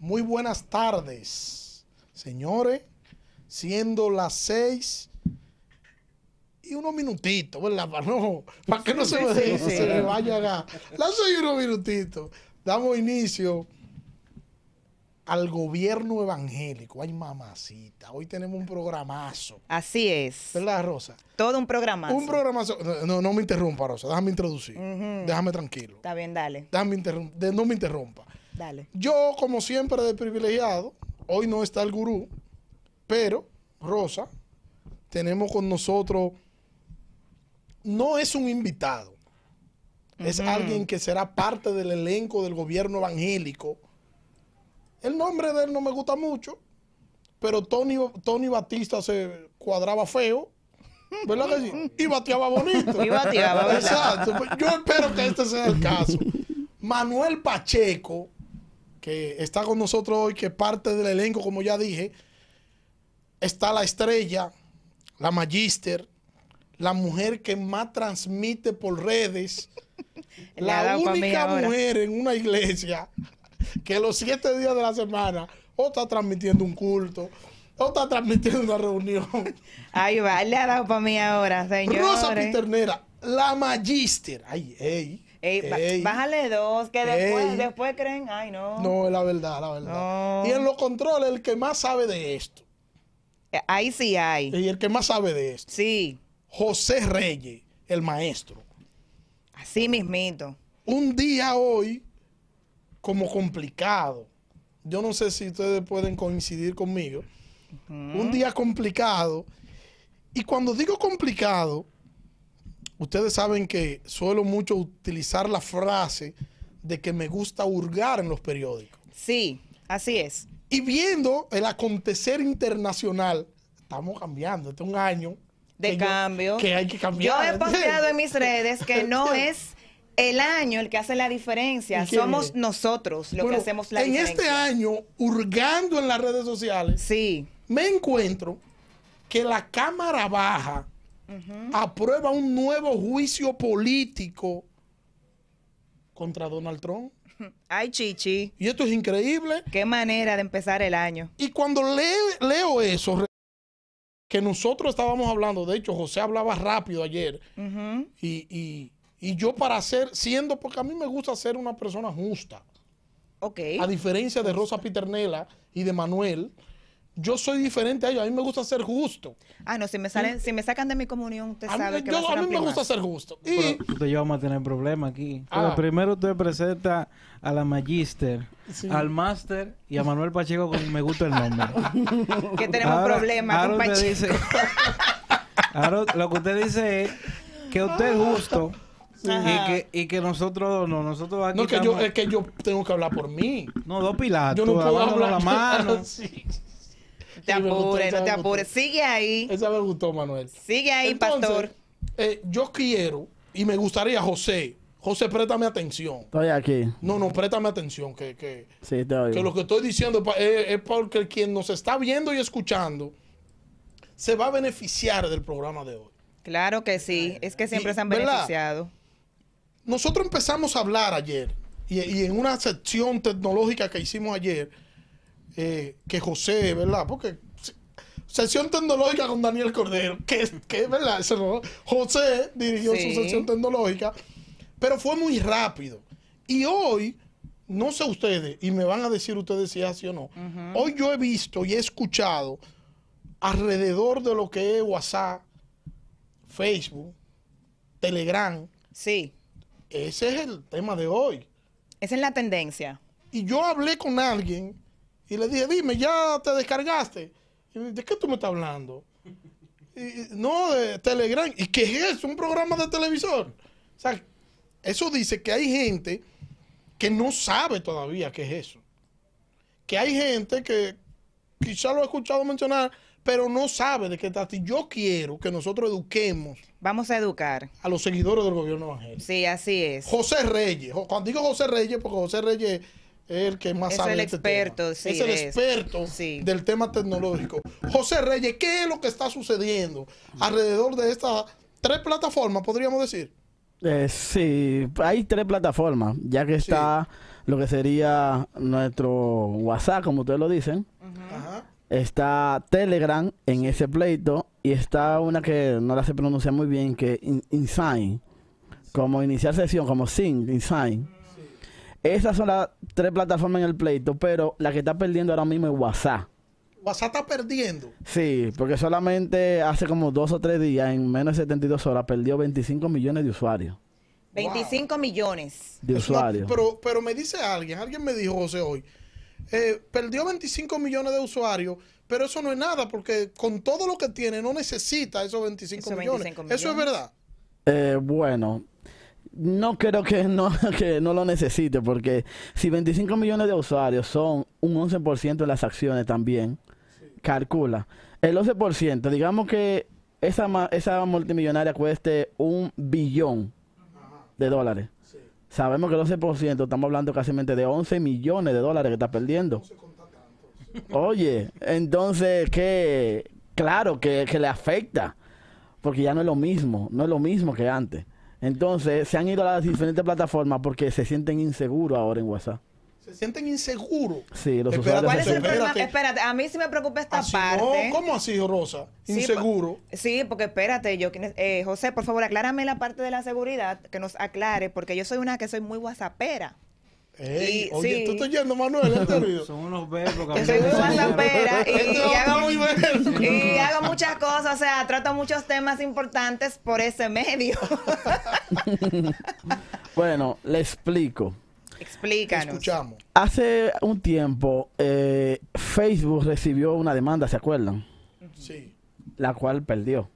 Muy buenas tardes, señores. Siendo las seis y unos minutitos, ¿verdad? Para, no, para que no se me, Sí, sí. se me vayan a... Las seis y unos minutitos. Damos inicio al gobierno evangélico. Ay, mamacita. Hoy tenemos un programazo. Así es. ¿Verdad, Rosa? Todo un programa. Un programazo. No, No, me interrumpa, Rosa. Déjame introducir. Déjame tranquilo. Está bien, dale. Déjame interrum- no me interrumpa. Dale. Yo, como siempre, de privilegiado, hoy no está el gurú, pero, Rosa, tenemos con nosotros, no es un invitado, es alguien que será parte del elenco del gobierno evangélico. El nombre de él no me gusta mucho, pero Tony, Tony Batista se cuadraba feo. ¿Verdad que sí? Y bateaba bonito. Y bateaba. Exacto. Pues Yo espero que este sea el caso. Manuel Pacheco, que está con nosotros hoy, que parte del elenco, como ya dije. Está la estrella, la magíster, la mujer que más transmite por redes. La única mujer en una iglesia que los siete días de la semana o está transmitiendo un culto o está transmitiendo una reunión. Ahí va, le ha dado para mí ahora, señores. Rosa Piternera, la magíster. Ay, ey. Ey, ba- ey. bájale dos, que después, Ey. después creen, ay no. No, es la verdad, la verdad. No. Y en los controles, el que más sabe de esto, Eh, Ahí sí hay. y el que más sabe de esto, Sí, José Reyes, el maestro. así mismito. Un día hoy, como complicado. Yo no sé si ustedes pueden coincidir conmigo. Un día complicado. Y cuando digo complicado, ustedes saben que suelo mucho utilizar la frase de que me gusta hurgar en los periódicos. Sí, así es. Y viendo el acontecer internacional, estamos cambiando, este es un año De que yo- cambio. que hay que Yo cambiar. he posteado en mis redes que no es el año el que hace la diferencia, ¿Y quién somos es? nosotros los Bueno, que hacemos la en diferencia. este año, hurgando en las redes sociales, Sí. me encuentro que la Cámara Baja aprueba un nuevo juicio político contra Donald Trump. Ay, chichi. Y esto es increíble. Qué manera de empezar el año. Y cuando le- leo eso, que nosotros estábamos hablando, de hecho, José hablaba rápido ayer, y, y- y yo para ser, siendo, porque a mí me gusta ser una persona justa, Ok. a diferencia de Rosa Piternela y de Manuel, yo soy diferente a ellos, a mí me gusta ser justo. Ah, no, si me salen, si me sacan de mi comunión, usted A mí, sabe que yo- va a mí me gusta ser justo. Y Pero usted y yo vamos a tener problemas aquí. Ah. Pero primero usted presenta a la Magister, Sí. al Master y a Manuel Pacheco con Me gusta el nombre. Que tenemos Ahora- problemas ahora con Pacheco. dice, ahora lo que usted dice es que usted es justo y que, y que nosotros no, nosotros aquí no, que yo, es que yo tengo que hablar por mí. no, dos pilatos, Yo no puedo hablar. la mano. Sí. Te apures, no te apures. Sigue ahí. Esa me gustó, Manuel. Sigue ahí, Entonces, pastor. eh, yo quiero y me gustaría, José, José, préstame atención. Estoy aquí. No, no, préstame atención, que, que, Sí, te oigo. que lo que estoy diciendo pa- es, es porque quien nos está viendo y escuchando se va a beneficiar del programa de hoy. Claro que sí. Es que siempre Y- se han ¿verdad? beneficiado. Nosotros empezamos a hablar ayer y, y en una sección tecnológica que hicimos ayer, eh, que José, ¿verdad? Porque se- sección tecnológica con Daniel Cordero, que es que es verdad, José dirigió Sí. su sección tecnológica, pero fue muy rápido. Y hoy, no sé ustedes, y me van a decir ustedes si es así o no, hoy yo he visto y he escuchado alrededor de lo que es WhatsApp, Facebook, Telegram, Sí. ese es el tema de hoy. Esa es la tendencia. Y yo hablé con alguien y le dije, dime, ¿ya te descargaste? Y me ¿de qué tú me estás hablando? Y- no, de Telegram. ¿Y qué es eso? ¿Un programa de televisor? O sea, eso dice que hay gente que no sabe todavía qué es eso. Que hay gente que quizá lo he escuchado mencionar, pero no sabe de qué trata. Y yo quiero que nosotros eduquemos Vamos a educar. a los seguidores del gobierno evangélico. Sí, así es. José Reyes. Cuando digo José Reyes, porque José Reyes es el que más Es sabe el de este experto, tema. sí, Es el experto Sí. del tema tecnológico. José Reyes, ¿qué es lo que está sucediendo alrededor de estas tres plataformas, podríamos decir? Eh, sí, hay tres plataformas, ya que está lo que sería nuestro WhatsApp, como ustedes lo dicen. Ajá. Está Telegram en ese pleito y está una que no la sé pronunciar muy bien, que in- Insign, como iniciar sesión, como Sync, Insign. Esas son las tres plataformas en el pleito, pero la que está perdiendo ahora mismo es WhatsApp. WhatsApp está perdiendo. Sí, porque solamente hace como dos o tres días, en menos de 72 horas, perdió 25 millones de usuarios. 25 millones. De una- usuarios. pero, pero me dice alguien, alguien me dijo, José, hoy, eh, perdió 25 millones de usuarios, pero eso no es nada, porque con todo lo que tiene no necesita esos 25, Esos millones. 25 Eso es millones. verdad. Eh, bueno, no creo que no, que no lo necesite, porque si 25 millones de usuarios son un 11% de las acciones también, calcula. El 11%, digamos que esa, esa multimillonaria cueste un billón de dólares. Sabemos que el 11%, estamos hablando casi de 11 millones de dólares que está perdiendo. Oye, entonces, que Claro que, que le afecta, porque ya no es lo mismo, no es lo mismo que antes. Entonces, se han ido a las diferentes plataformas porque se sienten inseguros ahora en WhatsApp. Se sienten inseguros. Sí, los Espérate, usuarios ¿Cuál es el Espérate. problema? Espérate, a mí sí me preocupa esta Así parte. no, ¿Cómo así, Rosa? Sí, Inseguro. Sí, porque espérate, yo eh, José, por favor, aclárame la parte de la seguridad, que nos aclare, porque yo soy una que soy muy whatsappera. Ey, Y- oye, sí. tú estás yendo, Manuel. Son unos verbos Yo soy muy y, Este hago, muy bueno. y hago muchas cosas, o sea, trato muchos temas importantes por ese medio. Bueno, le explico. Explícanos. escuchamos. Hace un tiempo, eh, Facebook recibió una demanda, ¿se acuerdan? Sí. La cual perdió.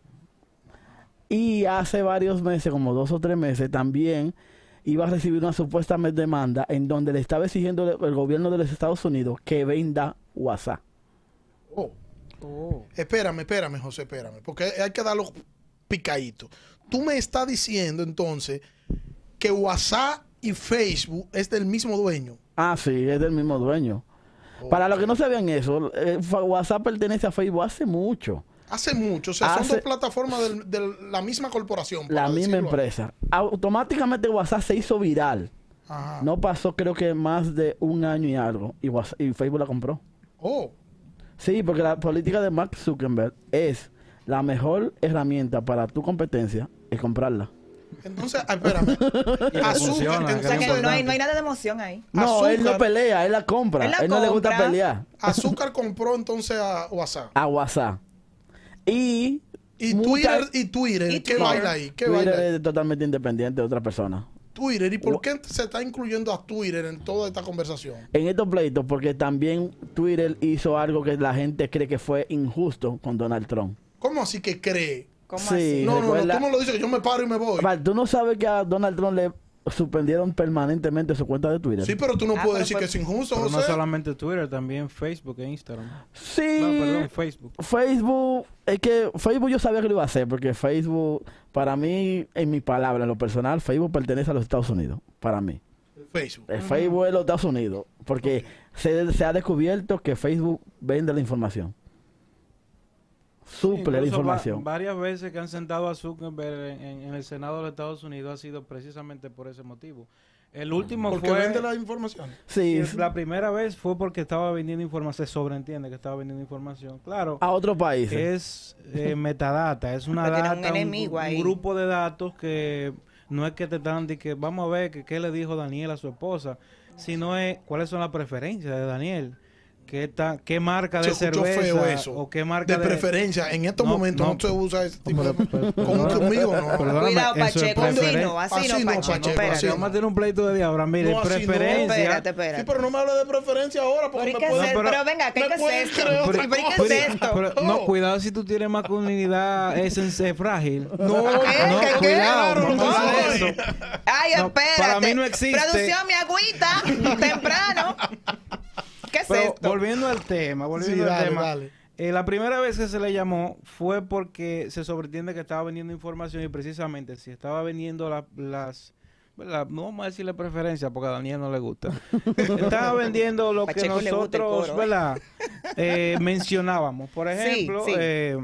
Y hace varios meses, como dos o tres meses, también iba a recibir una supuesta demanda en donde le estaba exigiendo el gobierno de los Estados Unidos que venda WhatsApp. Oh. Oh. Espérame, espérame, José, espérame. Porque hay que darlo picadito. Tú me estás diciendo entonces que WhatsApp y Facebook es del mismo dueño. Ah, sí, es del mismo dueño. Para los que no sabían eso, eh, WhatsApp pertenece a Facebook hace mucho. Hace mucho. O sea, son dos plataformas del- de la misma corporación. La misma empresa. Automáticamente WhatsApp se hizo viral. Ajá. No pasó creo que más de un año y algo. Y, WhatsApp- y Facebook la compró. Oh. Sí, porque la política de Mark Zuckerberg es la mejor herramienta para tu competencia es comprarla. Entonces, ah, espérame. funciona, azúcar, O sea que no hay, no hay nada de emoción ahí. No, él no pelea, él la compra. Él la Él, no le gusta pelear azúcar compró entonces a WhatsApp. a WhatsApp. Y, Twitter, y Twitter, Y ¿qué baila ahí? ¿Qué Twitter baila ahí? es totalmente independiente de otra persona. Twitter. ¿Y por qué se está incluyendo a Twitter en toda esta conversación? En estos pleitos, porque también Twitter hizo algo que la gente cree que fue injusto con Donald Trump. ¿Cómo así que cree? ¿Cómo Sí. así? No, no, no, tú no lo dices que yo me paro y me voy. ¿Tú no sabes que a Donald Trump le suspendieron permanentemente su cuenta de Twitter? Sí, pero tú no Ah, puedes pero decir fue- que es injusto, Pero no José. solamente Twitter, también Facebook e Instagram. Sí. No, perdón, Facebook. Facebook, es que Facebook yo sabía que lo iba a hacer, porque Facebook, para mí, en mi palabra, en lo personal, Facebook pertenece a los Estados Unidos, para mí. Facebook. El Facebook es los Estados Unidos, porque se, se ha descubierto que Facebook vende la información. Suple la va- información. varias veces que han sentado a Zuckerberg en, en el Senado de los Estados Unidos ha sido precisamente por ese motivo. El último Porque fue... vende la información. Sí, La primera vez fue porque estaba vendiendo información, se sobreentiende que estaba vendiendo información. Claro, a otros países. es eh, metadata, es una tiene data, un un, enemigo un ahí. grupo de datos que no es que te dan de que vamos a ver que, qué le dijo Daniel a su esposa, sino es cuáles son las preferencias de Daniel, qué, ta- qué marca de cerveza feo eso. o qué marca de, preferencia. En estos No, momentos no, no. se usa ese tipo de... pero- Con conmigo, no. Cuidado, Pacheco, así no, así, no, no, Pacheco, Pacheco, espérate. así Vamos a tener un pleito de diablo. Mire, No, así no. preferencia. Espérate, Sí, espérate. pero no me hable de preferencia ahora porque Pero, ¿y me pero- pero venga, ¿qué, es esto? creer otra ¿Pero qué es cosa. esto? Pero, No. no, cuidado si tú tienes masculinidad es, es frágil. No, no, cuidado, no no. Ay, No, espérate. para mí no existe. Producción, mi agüita, temprano. Volviendo al tema, volviendo Sí, al dale, tema. dale. eh, la primera vez que se le llamó fue porque se sobreentiende que estaba vendiendo información y precisamente si estaba vendiendo la- las... No vamos a decirle preferencia porque a Daniel no le gusta. estaba vendiendo lo que Pacheco nosotros, coro. ¿verdad? Eh, mencionábamos. Por ejemplo, sí. eh,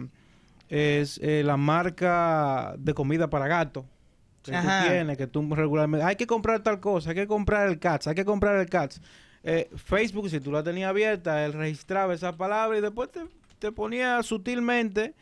es eh, la marca de comida para gatos. que Ajá. tú tienes, que tú regularmente, hay que comprar tal cosa, hay que comprar el CATS, hay que comprar el CATS. Eh, Facebook, si tú la tenías abierta, él registraba esa palabra y después te, te ponía sutilmente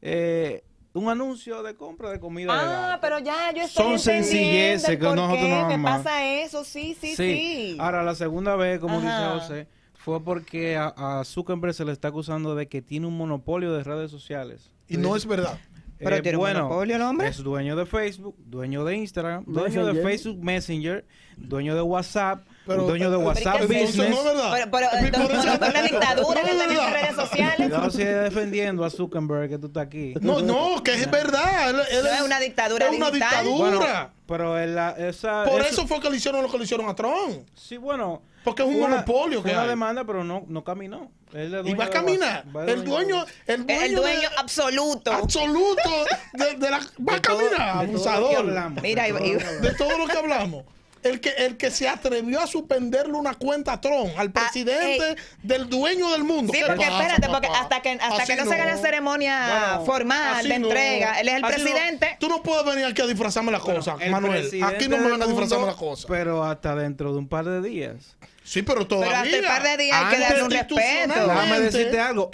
eh, un anuncio de compra de comida. Ah, pero ya yo estoy Son entendiendo sencilleces que por nosotros qué no me amamos. pasa eso, sí, sí, sí. Ahora, la segunda vez, como Ajá. dice José, fue porque a, a Zuckerberg se le está acusando de que tiene un monopolio de redes sociales. Y no es verdad. Pero tiene un monopolio el hombre. Es dueño de Facebook, dueño de Instagram, dueño de. Facebook Messenger, dueño de WhatsApp, Pero, dueño de eh, WhatsApp ¿pero qué es Entonces Business. no es verdad. Pero, pero entonces. ¿no una dictadura No que es tenemos verdad. redes sociales? Cuidado si defendiendo a Zuckerberg que tú estás aquí. No, no, que es verdad. Él- él No es una dictadura Es una digital. Bueno, dictadura. pero en la- esa, Por eso fue que le hicieron lo que le hicieron a Trump. Sí, bueno. Porque es un una- monopolio fue que una hay. demanda, pero no, no caminó. Él es Y va a caminar. Va El dueño, el dueño, El dueño de- absoluto. absoluto de, de la. Va a caminar, abusador. Mira, de todo lo que hablamos. El que, el que se atrevió a suspenderle una cuenta a Trump, al presidente ey. del dueño del mundo. Sí, ¿Qué porque pasa, espérate, porque hasta que, hasta Así que no, se haga la ceremonia Bueno, formal de no. entrega, él es el Así no. presidente. Tú no puedes venir aquí a disfrazarme las cosas, El Manuel. presidente Aquí no me van a disfrazarme mundo, las cosas. Pero hasta dentro de un par de días. Sí, pero todavía. Pero hasta el par de días hay que Antes darle un respeto. Déjame decirte algo.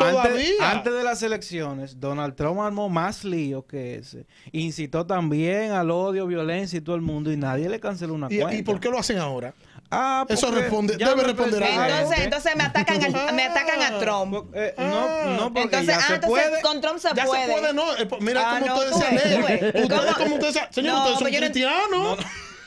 Antes, de las elecciones, Donald Trump armó más lío que ese. Incitó también al odio, violencia y todo el mundo y nadie le canceló una ¿Y, cuenta. ¿Y por qué lo hacen ahora? Ah, Eso responde- ya debe responder a a. Entonces, entonces me atacan, al- me atacan a Trump. Eh, no, no, porque Entonces, ya ah, se entonces puede. con Trump se ya puede. se puede, no. Eh, pues, Mira Ah, cómo no, ustedes tú se ves, tú alegran. ves. Ustedes, ¿Cómo? como ustedes, se- señor, No, ustedes son no- cristianos.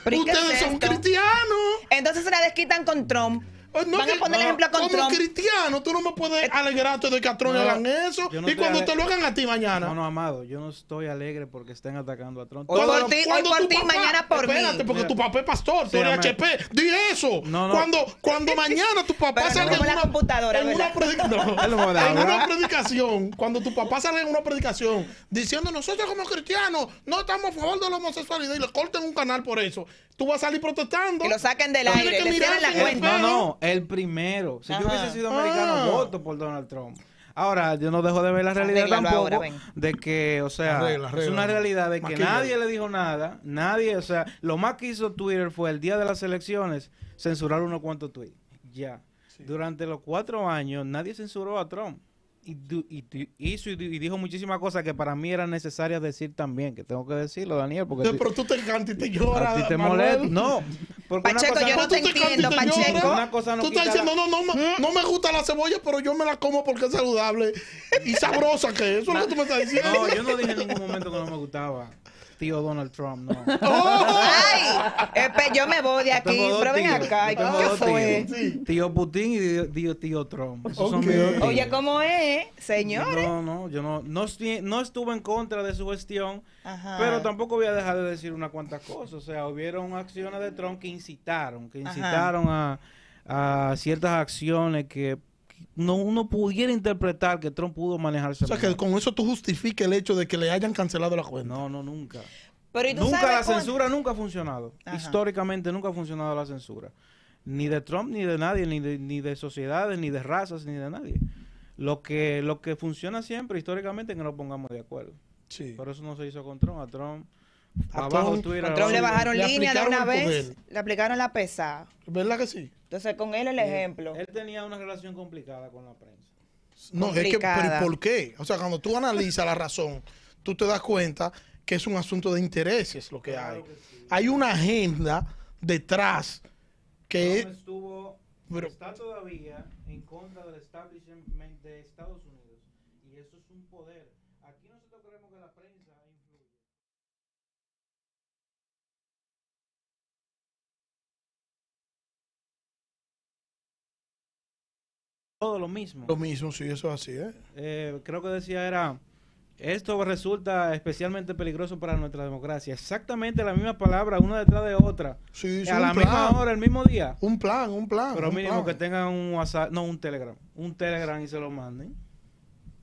¿Pero y qué Ustedes es son cristianos. Entonces se la desquitan con Trump. Eh, no, Van que- a poner no, ejemplo con como Trump. cristiano, tú no me puedes alegrarte de que a Trump No, hagan eso. yo no y estoy cuando ale- te lo hagan a ti mañana. No, no, amado, yo no estoy alegre porque estén atacando a Trump. Hoy por hoy Cuando por tu ti, papá- mañana por mí. Espérate, porque Mira. tu papá es pastor, tú Sí, eres amén. HP. Di eso. No, no. Cuando, cuando mañana tu papá Pero no salga como en la una, computadora, en una predicación, cuando tu papá salga en una predicación diciendo nosotros como cristianos no estamos a favor de la homosexualidad y le corten un canal por eso, tú vas a salir protestando. Que lo saquen del aire, que le la cuenta. No, no, el primero. Si yo Ajá. hubiese sido americano, Ah. voto por Donald Trump. Ahora, yo no dejo de ver la realidad tampoco ahora, de que, o sea, Arregla, es una realidad de que Maquilla. nadie le dijo nada, nadie, o sea, lo más que hizo Twitter fue el día de las elecciones censurar unos cuantos tweets. Ya. Durante los cuatro años nadie censuró a Trump. Y, du- y tu- hizo y, di- y dijo muchísimas cosas que para mí eran necesarias decir también, que tengo que decirlo, Daniel, porque Sí, Pero tú te cantas y te lloras. a ti te molesta. No, porque una Pacheco, cosa yo no te entiendo, te Pacheco. Una cosa no Tú estás la- diciendo, no, no, me- no me gusta la cebolla, pero yo me la como porque es saludable y sabrosa que es. Eso es lo que tú me estás diciendo. No, yo no dije en ningún momento que no me gustaba. Tío Donald Trump, no. ¡Oh! Ay, yo me voy de aquí, pero ven acá, ¿qué fue? Tío Putin y tío, Trump. Esos son tíos. Oye, ¿cómo es, señores? No, no, yo no, no, estoy- no estuve en contra de su gestión, Ajá. pero tampoco voy a dejar de decir unas cuantas cosas. O sea, hubieron acciones de Trump que incitaron, que incitaron a, a ciertas acciones que no uno pudiera interpretar que Trump pudo manejarse. O sea, que con eso tú justifiques el hecho de que le hayan cancelado la cuenta. No, no, nunca. Pero ¿y tú Nunca sabes la censura nunca ha funcionado. Ajá. Históricamente nunca ha funcionado la censura. Ni de Trump, ni de nadie, ni de, ni de sociedades, ni de razas, ni de nadie. Lo que, lo que funciona siempre históricamente es que nos pongamos de acuerdo. Sí. Por eso no se hizo con Trump. A Trump, A abajo Trump- Twitter. Con Trump le bajaron Le línea de una vez, poder. le aplicaron la pesada. ¿Verdad que sí? Entonces, con él el ejemplo. Él tenía una relación complicada con la prensa. No, es que, pero Complicada. ¿y ¿por qué? O sea, cuando tú analizas la razón, tú te das cuenta que es un asunto de intereses lo que hay. Hay una agenda detrás que Trump estuvo, Pero- está todavía en contra del establishment de Estados Unidos. Y eso es un poder. Aquí nosotros creemos que la prensa influye. Todo lo mismo. lo mismo, sí, eso es así, ¿eh? Eh, creo que decía era, esto resulta especialmente peligroso para nuestra democracia. Exactamente la misma palabra, una detrás de otra. Sí, sí, a un la plan. misma hora, el mismo día. Un plan, un plan. Pero un mínimo plan. que tengan un WhatsApp, no un Telegram, un Telegram y se lo manden.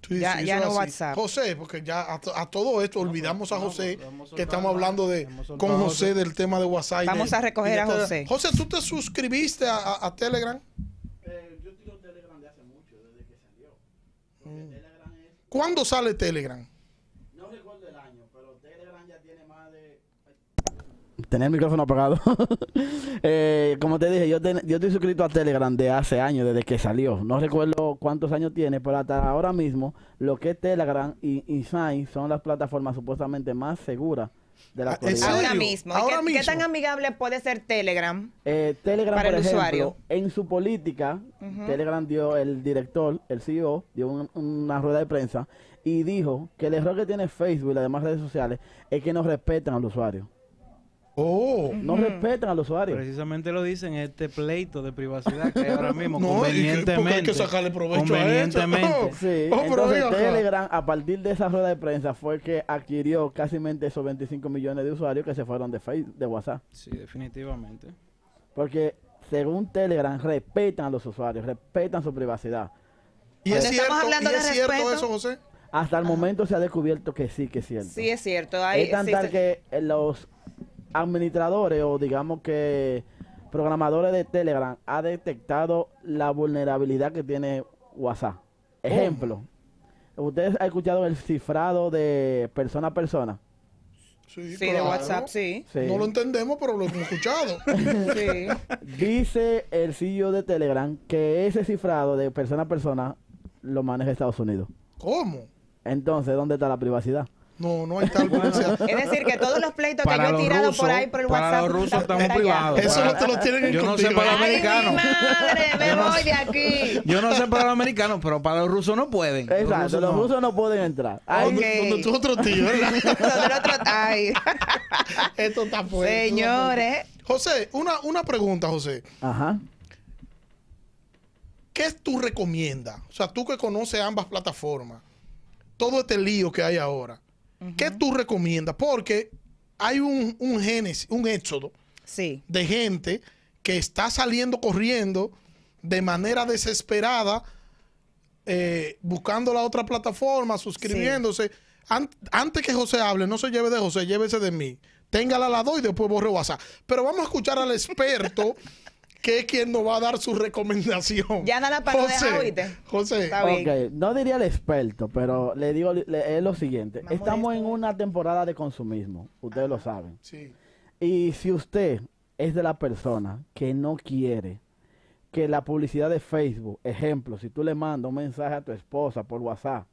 Sí, Ya- sí, ya no así. WhatsApp. José, porque ya a, to- a todo esto olvidamos a no, José, pues, que estamos hablando de con José José. del tema de WhatsApp. y Vamos de- a recoger a. José. José, ¿tú te suscribiste a, a- a Telegram? yo tiro Telegram de hace mucho, desde que salió. Porque Telegram es, ¿Cuándo sale Telegram? no recuerdo el año, pero Telegram ya tiene más de tener el micrófono apagado. Eh, como te dije, yo, ten- yo estoy suscrito a Telegram de hace años, desde que salió. No recuerdo cuántos años tiene, pero hasta ahora mismo, lo que es Telegram y, y Sign son las plataformas supuestamente más seguras de la Ah, actualidad. Ahora mismo. ¿Y Ahora qué, tan amigable puede ser Telegram? Eh, Telegram, Para por el ejemplo, usuario. en su política. Telegram dio, el director, el CEO, dio un- una rueda de prensa y dijo que el error que tiene Facebook y las demás redes sociales es que no respetan al usuario. Oh. No respetan al usuario. Precisamente lo dicen este pleito de privacidad que hay ahora mismo, No, porque hay que convenientemente. sacarle provecho a eso. convenientemente. Sí, Oh, entonces. Telegram, a partir de esa rueda de prensa, fue que adquirió casi esos 25 millones de usuarios que se fueron de Facebook, de WhatsApp. Sí, definitivamente. Porque según Telegram, respetan a los usuarios, respetan su privacidad. Y es cierto, hablando y es de cierto eso, José. Hasta el momento se ha descubierto que sí, que es cierto. Sí, es cierto. Hay, es tan sí, tal se- que eh, los administradores o digamos que programadores de Telegram ha detectado la vulnerabilidad que tiene WhatsApp. Ejemplo, ¿ustedes han escuchado el cifrado de persona a persona? Sí, sí, de. WhatsApp, sí. Sí. No lo entendemos, pero lo hemos escuchado. sí. Dice el CEO de Telegram que ese cifrado de persona a persona lo maneja Estados Unidos. ¿Cómo? Entonces, ¿dónde está la privacidad? No, no hay tal privacidad. Es decir, que todos los pleitos que yo he tirado rusos, por ahí por el para WhatsApp. los rusos estamos privados. Eso no te lo tienen en Yo no sé para los ¡Ay, americanos. madre! ¡Me Yo no voy sé. de aquí! Yo no sé para los americanos, pero para los rusos no pueden. Exacto, los no. rusos no pueden entrar. Donde tú otro tío, ¿verdad? Otro- Ay. Esto está fuerte. Señores. José, una, una pregunta, José. Ajá. ¿Qué tú recomiendas? O sea, tú que conoces ambas plataformas, todo este lío que hay ahora, ¿qué tú recomiendas? Porque hay un, un génesis, un éxodo Sí. de gente que está saliendo corriendo de manera desesperada, eh, buscando la otra plataforma, suscribiéndose. An- antes que José hable, no se lleve de José, llévese de mí. Téngala a la dos y después borre WhatsApp. Pero vamos a escuchar al experto, que es quien nos va a dar su recomendación. Ya nada para no dejar, ¿oíste? José, Está bien. No diría el experto, pero le digo le- es lo siguiente. Estamos en una temporada de consumismo, ustedes lo saben. sí. Y si usted es de la persona que no quiere que la publicidad de Facebook, ejemplo, si tú le mandas un mensaje a tu esposa por WhatsApp,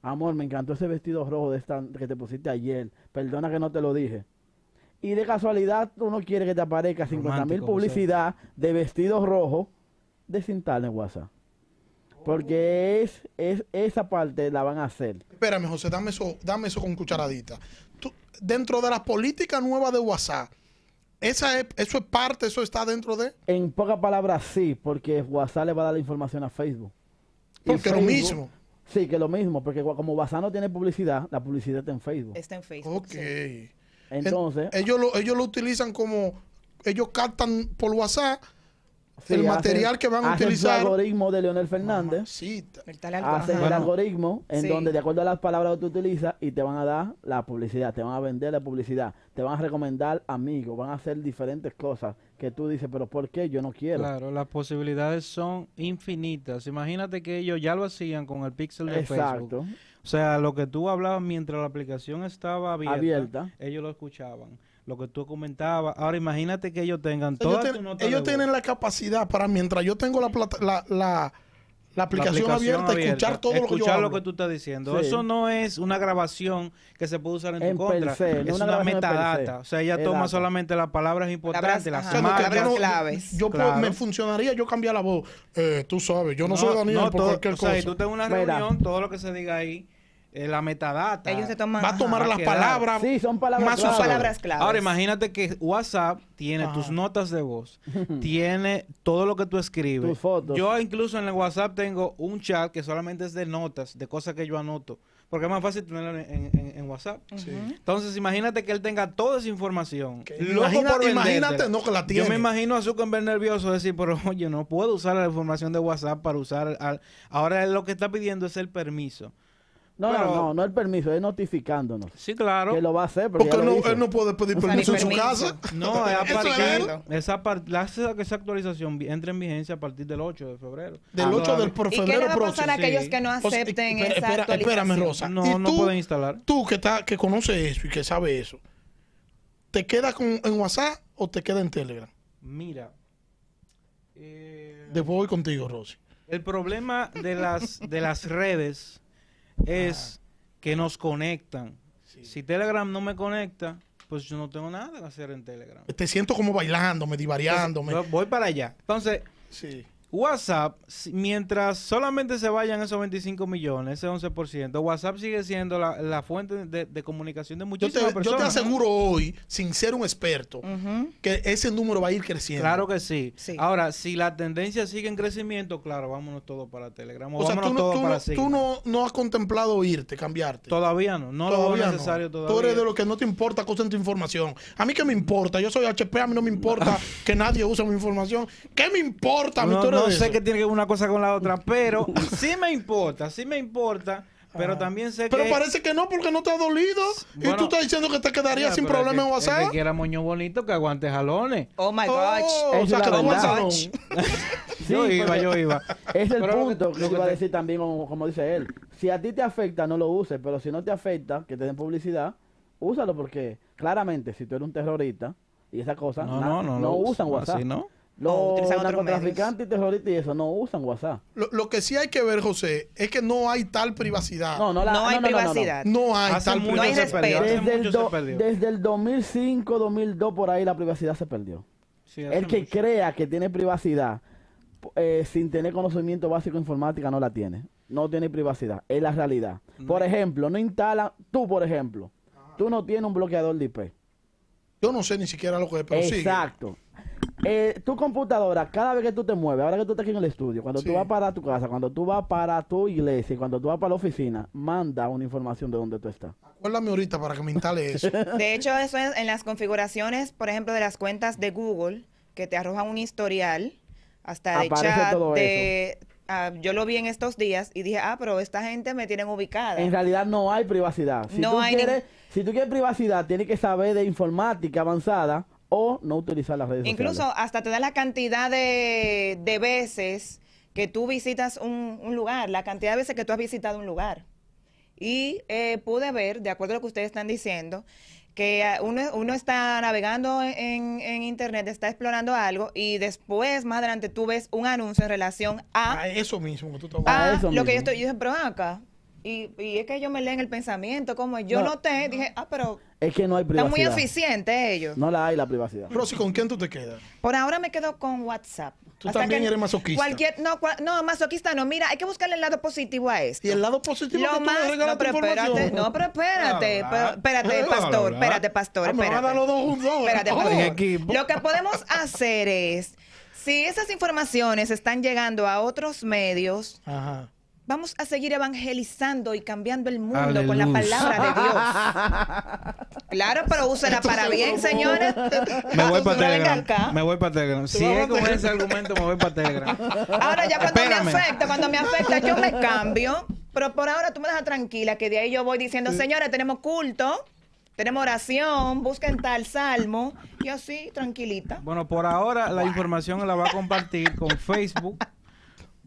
amor, me encantó ese vestido rojo de esta que te pusiste ayer, perdona que no te lo dije. Y de casualidad tú no quieres que te aparezca 50 mil publicidad de vestidos rojos, desinstala en WhatsApp. Porque es, es esa parte la van a hacer. Espérame, José, dame eso, dame eso con cucharadita. Tú- dentro de las políticas nuevas de WhatsApp, esa es, eso es parte, eso está dentro de... En pocas palabras, sí, porque WhatsApp le va a dar la información a Facebook. Y Porque lo mismo. Sí, que lo mismo, porque como WhatsApp no tiene publicidad, la publicidad está en Facebook. Está en Facebook. Ok. sí. Entonces, En- ellos, lo, ellos lo utilizan como... Ellos captan por WhatsApp sí, el material que van a hacen utilizar. su algoritmo de Leonel Fernández. Mamacita. El Hacen el algoritmo en Sí. donde de acuerdo a las palabras que tú utilizas y te van a dar la publicidad, te van a vender la publicidad, te van a recomendar amigos, van a hacer diferentes cosas que tú dices, pero ¿por qué? Yo no quiero. Claro, las posibilidades son infinitas. Imagínate que ellos ya lo hacían con el pixel de Facebook. O sea, lo que tú hablabas mientras la aplicación estaba abierta, Abierta. ellos lo escuchaban. Lo que tú comentabas. Ahora imagínate que ellos tengan todas ellos tienen la capacidad para, mientras yo tengo la, plata- la, la, la aplicación, abierta, escuchar todo lo que yo escuchar hablo. lo que tú estás diciendo. Sí. Eso no es una grabación que se puede usar en, En tu contra. se, no es una una, metadata. O sea, ella toma data. solamente las palabras importantes, las no, yo no- claves. yo puedo- me funcionaría yo cambiar la voz. Eh, tú sabes, yo no, soy Daniel por todo- cualquier o sea, cosa. y tú tengas una Mira. reunión, todo lo que se diga ahí, eh, la metadata. Ellos se toman Va a tomar las palabras Sí, son palabras más claves. usadas. palabras claves. Ahora imagínate que WhatsApp tiene Ajá. tus notas de voz, tiene todo lo que tú escribes. Tus fotos. Yo incluso en el WhatsApp tengo un chat que solamente es de notas, de cosas que yo anoto, porque es más fácil tenerlo en, en- en WhatsApp. Sí. Entonces imagínate que él tenga toda esa información. Imagina- por imagínate, no, que la Yo tiene. me imagino a Zuckerberg nervioso decir, pero oye, no puedo usar la información de WhatsApp para usar... al- Ahora él lo que está pidiendo es el permiso. No, Pero- no, no, no el permiso, es notificándonos. Sí, claro. Que lo va a hacer porque, Porque no, él no puede pedir O permiso en su permiso. casa. No, es a Eso es partir, él. esa, esa, esa actualización entra en vigencia a partir del 8 de febrero. Del Ah, 8 del ¿Y por qué le febrero va a pasar próximo. a aquellos Sí. que no O sea, acepten espera, esa espera, actualización? espérame, Rosa. No, ¿Y no pueden instalar. Tú que, está, que conoces eso y que sabes eso, ¿te queda con, en WhatsApp o te queda en Telegram? Mira. eh, Después voy contigo, Rosy. el problema de las, de las redes es que nos conectan. Si Telegram no me conecta, pues yo no tengo nada que hacer en Telegram. Te siento como bailándome, divariándome. Yo voy para allá. Entonces, Sí. WhatsApp, mientras solamente se vayan esos 25 millones, ese 11%, WhatsApp sigue siendo la, la fuente de, de comunicación de Yo te, muchísimas yo te personas. ¿no? aseguro hoy, sin ser un experto, que ese número va a ir creciendo. Claro que sí. Sí. Ahora, si la tendencia sigue en crecimiento, claro, vámonos todos para Telegram. O, O sea, tú, no, todos tú, para tú no, no has contemplado irte, cambiarte. Todavía no. No lo Todavía veo no. necesario todavía. Tú eres de los que no te importa que usen tu información. A mí que me importa. Yo soy HP, a mí no me importa que nadie use mi información. ¿Qué me importa? A mí No, tú eres no de sé eso. qué tiene que ver una cosa con la otra, pero sí me importa, sí me importa, pero también sé Pero que... parece que no, porque no te ha dolido. y tú estás diciendo que te quedarías sin pero problema en que- El WhatsApp. que quiera moño bonito, que aguante jalones. Oh my Oh, gosh. o Esa sea, es que la no verdad. salón. yo Sí, iba, yo iba. Es el Pero lo que- punto que, lo yo que iba a te- decir también, como, como dice él. Si a ti te afecta, no lo uses, pero si no te afecta, que te den publicidad, úsalo porque claramente si tú eres un terrorista y esa cosa, No, na- no, no. lo usan WhatsApp. Así no. No, Los utilizan otros narcotraficantes y terroristas y eso no usan WhatsApp. Lo, lo que sí hay que ver, José, es que no hay tal privacidad. No, no, la, No hay no, no, no, no. privacidad. No hay Hace tal mucho No hay privacidad. Hace Desde el, do- desde el 2005, 2002, por ahí la privacidad se perdió. Sí, El que mucho. crea que tiene privacidad eh, sin tener conocimiento básico de informática no la tiene. No tiene privacidad. Es la realidad. Por ejemplo, no instala, tú por ejemplo, tú no tienes un bloqueador de IP. Yo no sé ni siquiera lo que es, pero sigue. Eh, tu computadora, cada vez que tú te mueves, ahora que tú estás aquí en el estudio, cuando Sí. tú vas para tu casa, cuando tú vas para tu iglesia cuando tú vas para la oficina, manda una información de dónde tú estás. Acuérdame ahorita para que me instale eso. De hecho, eso es en las configuraciones, por ejemplo, de las cuentas de Google, que te arrojan un historial, hasta de Aparece chat, todo de... ah, yo lo vi en estos días y dije, ah, pero esta gente me tienen ubicada. En realidad no hay privacidad. Si, No tú hay quieres, si tú quieres privacidad, tienes que saber de informática avanzada o no utilizar las redes Incluso sociales. hasta te da la cantidad de, de veces que tú visitas un, un lugar, la cantidad de veces que tú has visitado un lugar. Y eh, pude ver, de acuerdo a lo que ustedes están diciendo, que ah, uno, uno está navegando en, en internet, está explorando algo y después, más adelante, tú ves un anuncio en relación a, A eso mismo que tú estás a eso lo que yo mismo. estoy, yo dije, pero acá. Y, y es que ellos me leen el pensamiento, como yo No. noté, dije, ah, pero Es que no hay están privacidad. muy eficientes ellos. No la hay la privacidad. Rosy, ¿con quién tú te quedas? Por ahora me quedo con WhatsApp. Tú Hasta también eres masoquista. Cualquier, no, cua- no, masoquista no. Mira, hay que buscarle el lado positivo a esto. Y el lado positivo Lo que tú más, regalas no, pero espérate, no, pero espérate, pero- espérate, pastor, ah, espérate, pastor, espérate. los dos juntos. Espérate, pastor. Lo que podemos hacer es, si esas informaciones están llegando a otros medios, Ajá. Vamos a seguir evangelizando y cambiando el mundo con la palabra de Dios. Claro, pero úsela para bien, señores. Me voy para Telegram. Me voy para Telegram. Si es con ese argumento, me voy para Telegram. Ahora ya cuando Espérame. me afecta, cuando me afecta, yo me cambio. Pero por ahora tú me dejas tranquila, que de ahí yo voy diciendo, señores, tenemos culto, tenemos oración, busquen tal salmo, y así, tranquilita. Bueno, por ahora la información la va a compartir con Facebook,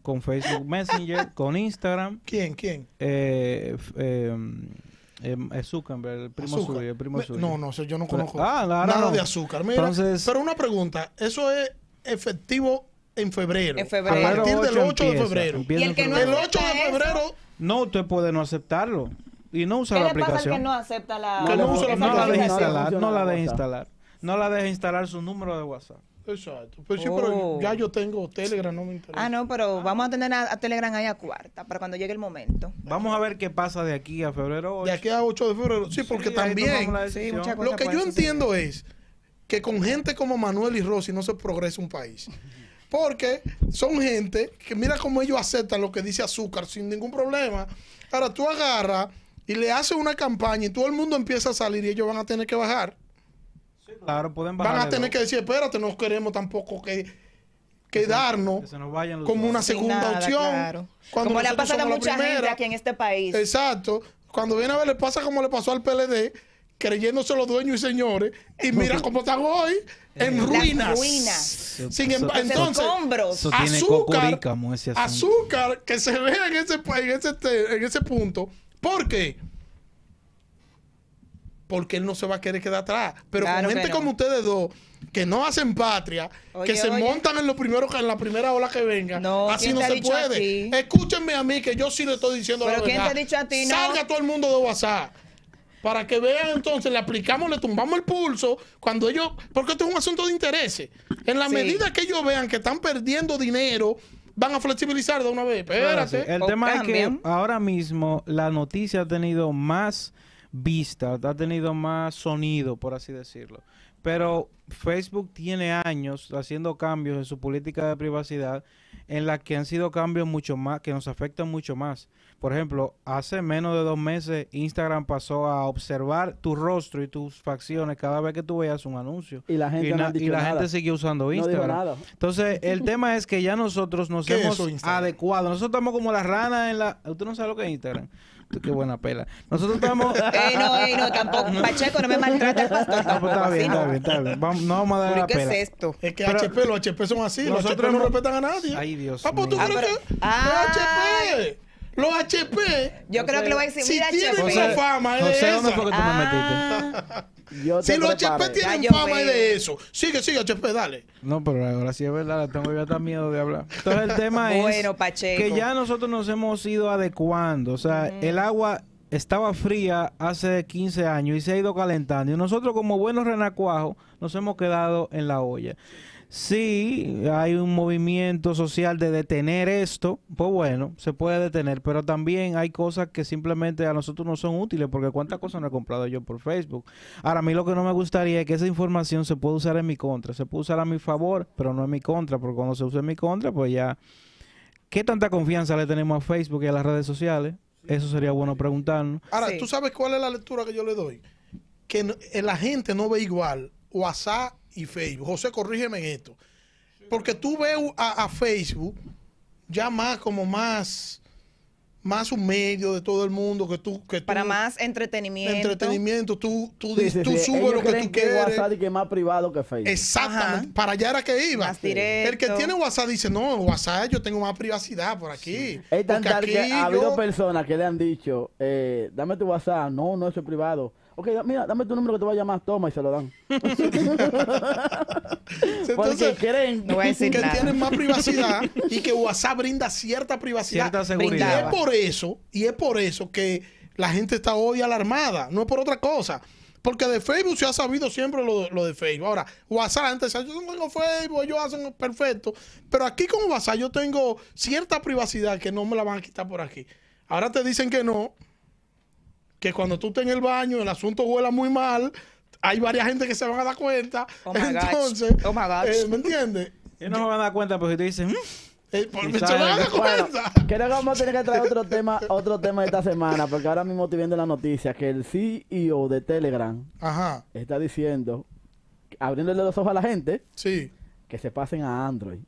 con Facebook Messenger, con Instagram, ¿Quién? ¿Quién? eh, eh, Zuckerberg, el primo Azúcar. suyo, el primo Me- suyo. No, no sé, yo no Pero- conozco ah, claro, nada no. de azúcar. Mira, Entonces- pero una pregunta, eso es efectivo en febrero. En febrero. A partir del 8 de empieza, febrero. empieza Y el que no febrero. El 8 de acepta eso, febrero, No, usted puede no aceptarlo y no usar ¿Qué la le pasa al aplicación. que no acepta la... Que no usa la no la No instalar, no la deje instalar. No la deje instalar su número de WhatsApp. Exacto. Pero sí, Oh. pero ya yo tengo Telegram, no me interesa. Ah, no, pero vamos a tener a, a Telegram ahí a cuarta, para cuando llegue el momento. Vamos a ver qué pasa de aquí a febrero 8. De aquí a 8 de febrero. Sí, porque ahí también Sí, lo que yo entiendo es que con gente como Manuel y Rosy no se progresa un país. Porque son gente que mira cómo ellos aceptan lo que dice azúcar sin ningún problema. Ahora tú agarras y le haces una campaña y todo el mundo empieza a salir y ellos van a tener que bajar. Claro, pueden Van a tener dos. que decir, espérate, no queremos tampoco que quedarnos Que se nos vayan los como una segunda nada, opción. claro. cuando Como le ha pasado a mucha gente primera. aquí en este país. Exacto. Cuando viene a ver, le pasa como le pasó al PLD, creyéndose los dueños y señores, y mira cómo están hoy, en Las ruinas. ruinas. Sin Los entonces, tiene azúcar, ese azúcar que se ve en ese, en ese, en ese punto. ¿Por qué? Porque él no se va a querer quedar atrás. Pero Claro con que gente no. como ustedes dos, que no hacen patria, Oye, que se oye. montan en lo primero en la primera ola que venga, No, así ¿quién no te se puede. Escúchenme a mí que yo sí le estoy diciendo Pero la ¿quién te verdad. ha dicho a ti, no? Salga todo el mundo de WhatsApp. Para que vean entonces, le aplicamos, le tumbamos el pulso cuando ellos, porque esto es un asunto de intereses. En la Sí. medida que ellos vean que están perdiendo dinero, van a flexibilizar de una vez. Claro, sí. Espérate. El O tema es que ahora mismo la noticia ha tenido más vista, ha tenido más sonido, por así decirlo. Pero Facebook tiene años haciendo cambios en su política de privacidad en la que han sido cambios mucho más, que nos afectan mucho más. Por ejemplo, hace menos de dos meses Instagram pasó a observar tu rostro y tus facciones cada vez que tú veas un anuncio. Y la gente y, no na- ha dicho y la nada. gente sigue usando No Instagram. nada. Entonces, el tema es que ya nosotros nos ¿Qué es hemos adecuado. Nosotros estamos como las ranas en la... ¿Usted no sabe lo que es Instagram? Tú, Qué buena pela. Nosotros estamos... Ey, no, ey, no, tampoco. Pacheco, no me maltrate el pastor. Ah, pues está bien, no. está bien, está bien. Vamos, no vamos a dar ¿Pero la qué pela. es esto? Es que Pero- HP, los HP son así. Los Nosotros HP no respetan a nadie. Ay, Dios Ah, pues, ¿tú crees Ah, que-. Los HP. Los HP. Yo creo que lo voy a decir. Si Mira, tienen esa fama, es de José, ¿dónde esa. fue que tú me metiste? Ah, Yo Si los preparé. HP tienen Ya yo fama, es de eso. Sigue, sigue, HP, dale. No, pero ahora sí es verdad, tengo yo hasta miedo de hablar. Entonces el tema es Bueno, Pacheco. que ya nosotros nos hemos ido adecuando. O sea, el agua estaba fría hace 15 años y se ha ido calentando. Y nosotros como buenos renacuajos nos hemos quedado en la olla. Sí, hay un movimiento social de detener esto, pues bueno, se puede detener, pero también hay cosas que simplemente a nosotros no son útiles, porque cuántas cosas no he comprado yo por Facebook. Ahora, a mí lo que no me gustaría es que esa información se pueda usar en mi contra, se puede usar a mi favor, pero no en mi contra, porque cuando se use en mi contra, pues ya... ¿Qué tanta confianza le tenemos a Facebook y a las redes sociales? Eso sería bueno preguntarnos. Ahora, Sí. ¿tú sabes cuál es la lectura que yo le doy? Que eh, la gente no ve igual WhatsApp y Facebook. José, corrígeme en esto. Porque tú ves a, a Facebook ya más como más, más un medio de todo el mundo que tú... Que tú- para más entretenimiento. entretenimiento, tú, tú, Sí, sí, tú sí. subes Ellos lo que tú que quieres. WhatsApp y que es más privado que Facebook. Exactamente. Ajá. Para allá era que iba. Más directo. El que tiene WhatsApp dice, no, WhatsApp yo tengo más privacidad por aquí. Es tan tal que aquí ha habido yo- personas que le han dicho, eh, dame tu WhatsApp, no, no, eso es privado. Ok, mira, dame tu número que te voy a llamar, toma y se lo dan. Porque Entonces, creen No voy a decir que nada. tienen más privacidad y que WhatsApp brinda cierta privacidad. Cierta Y seguridad. es por eso, y es por eso que la gente está hoy alarmada, no es por otra cosa. Porque de Facebook se ha sabido siempre lo, lo de Facebook. Ahora, WhatsApp, la gente dice, yo no tengo Facebook, ellos hacen perfecto. Pero aquí con WhatsApp yo tengo cierta privacidad que no me la van a quitar por aquí. Ahora te dicen que no, que cuando tú estés en el baño, el asunto huela muy mal, hay varias gente que se van a dar cuenta. Oh my gosh. Entonces, Oh my gosh. eh, ¿me entiendes? Ellos no me van a dar cuenta porque te dicen, "Mm, Eh, por- Y se sabe- van a dar Bueno, cuenta. creo que vamos a tener que traer otro tema, otro tema esta semana, porque ahora mismo estoy viendo la noticia que el CEO de Telegram Ajá, está diciendo, abriéndole los ojos a la gente, sí. que se pasen a Android.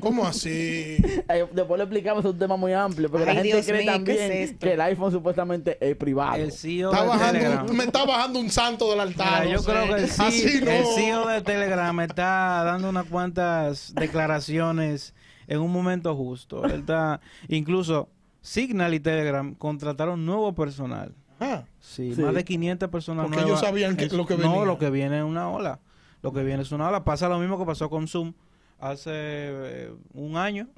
¿Cómo así? Después le explicamos es un tema muy amplio, porque la gente Dios cree mío, ¿qué también es que el iPhone supuestamente es privado. el CEO Está de bajando, Telegram. me está bajando un santo del altar. Mira, yo no sé. creo que el, Así C- no. el CEO de Telegram está dando unas cuantas declaraciones en un momento justo. Él está, incluso Signal y Telegram contrataron nuevo personal. Ajá. Sí, Sí. más de 500 personas Porque nuevas. ellos sabían que Es- lo que No, venía. lo que viene es una ola. Lo que viene es una ola. Pasa lo mismo que pasó con Zoom hace eh, un año.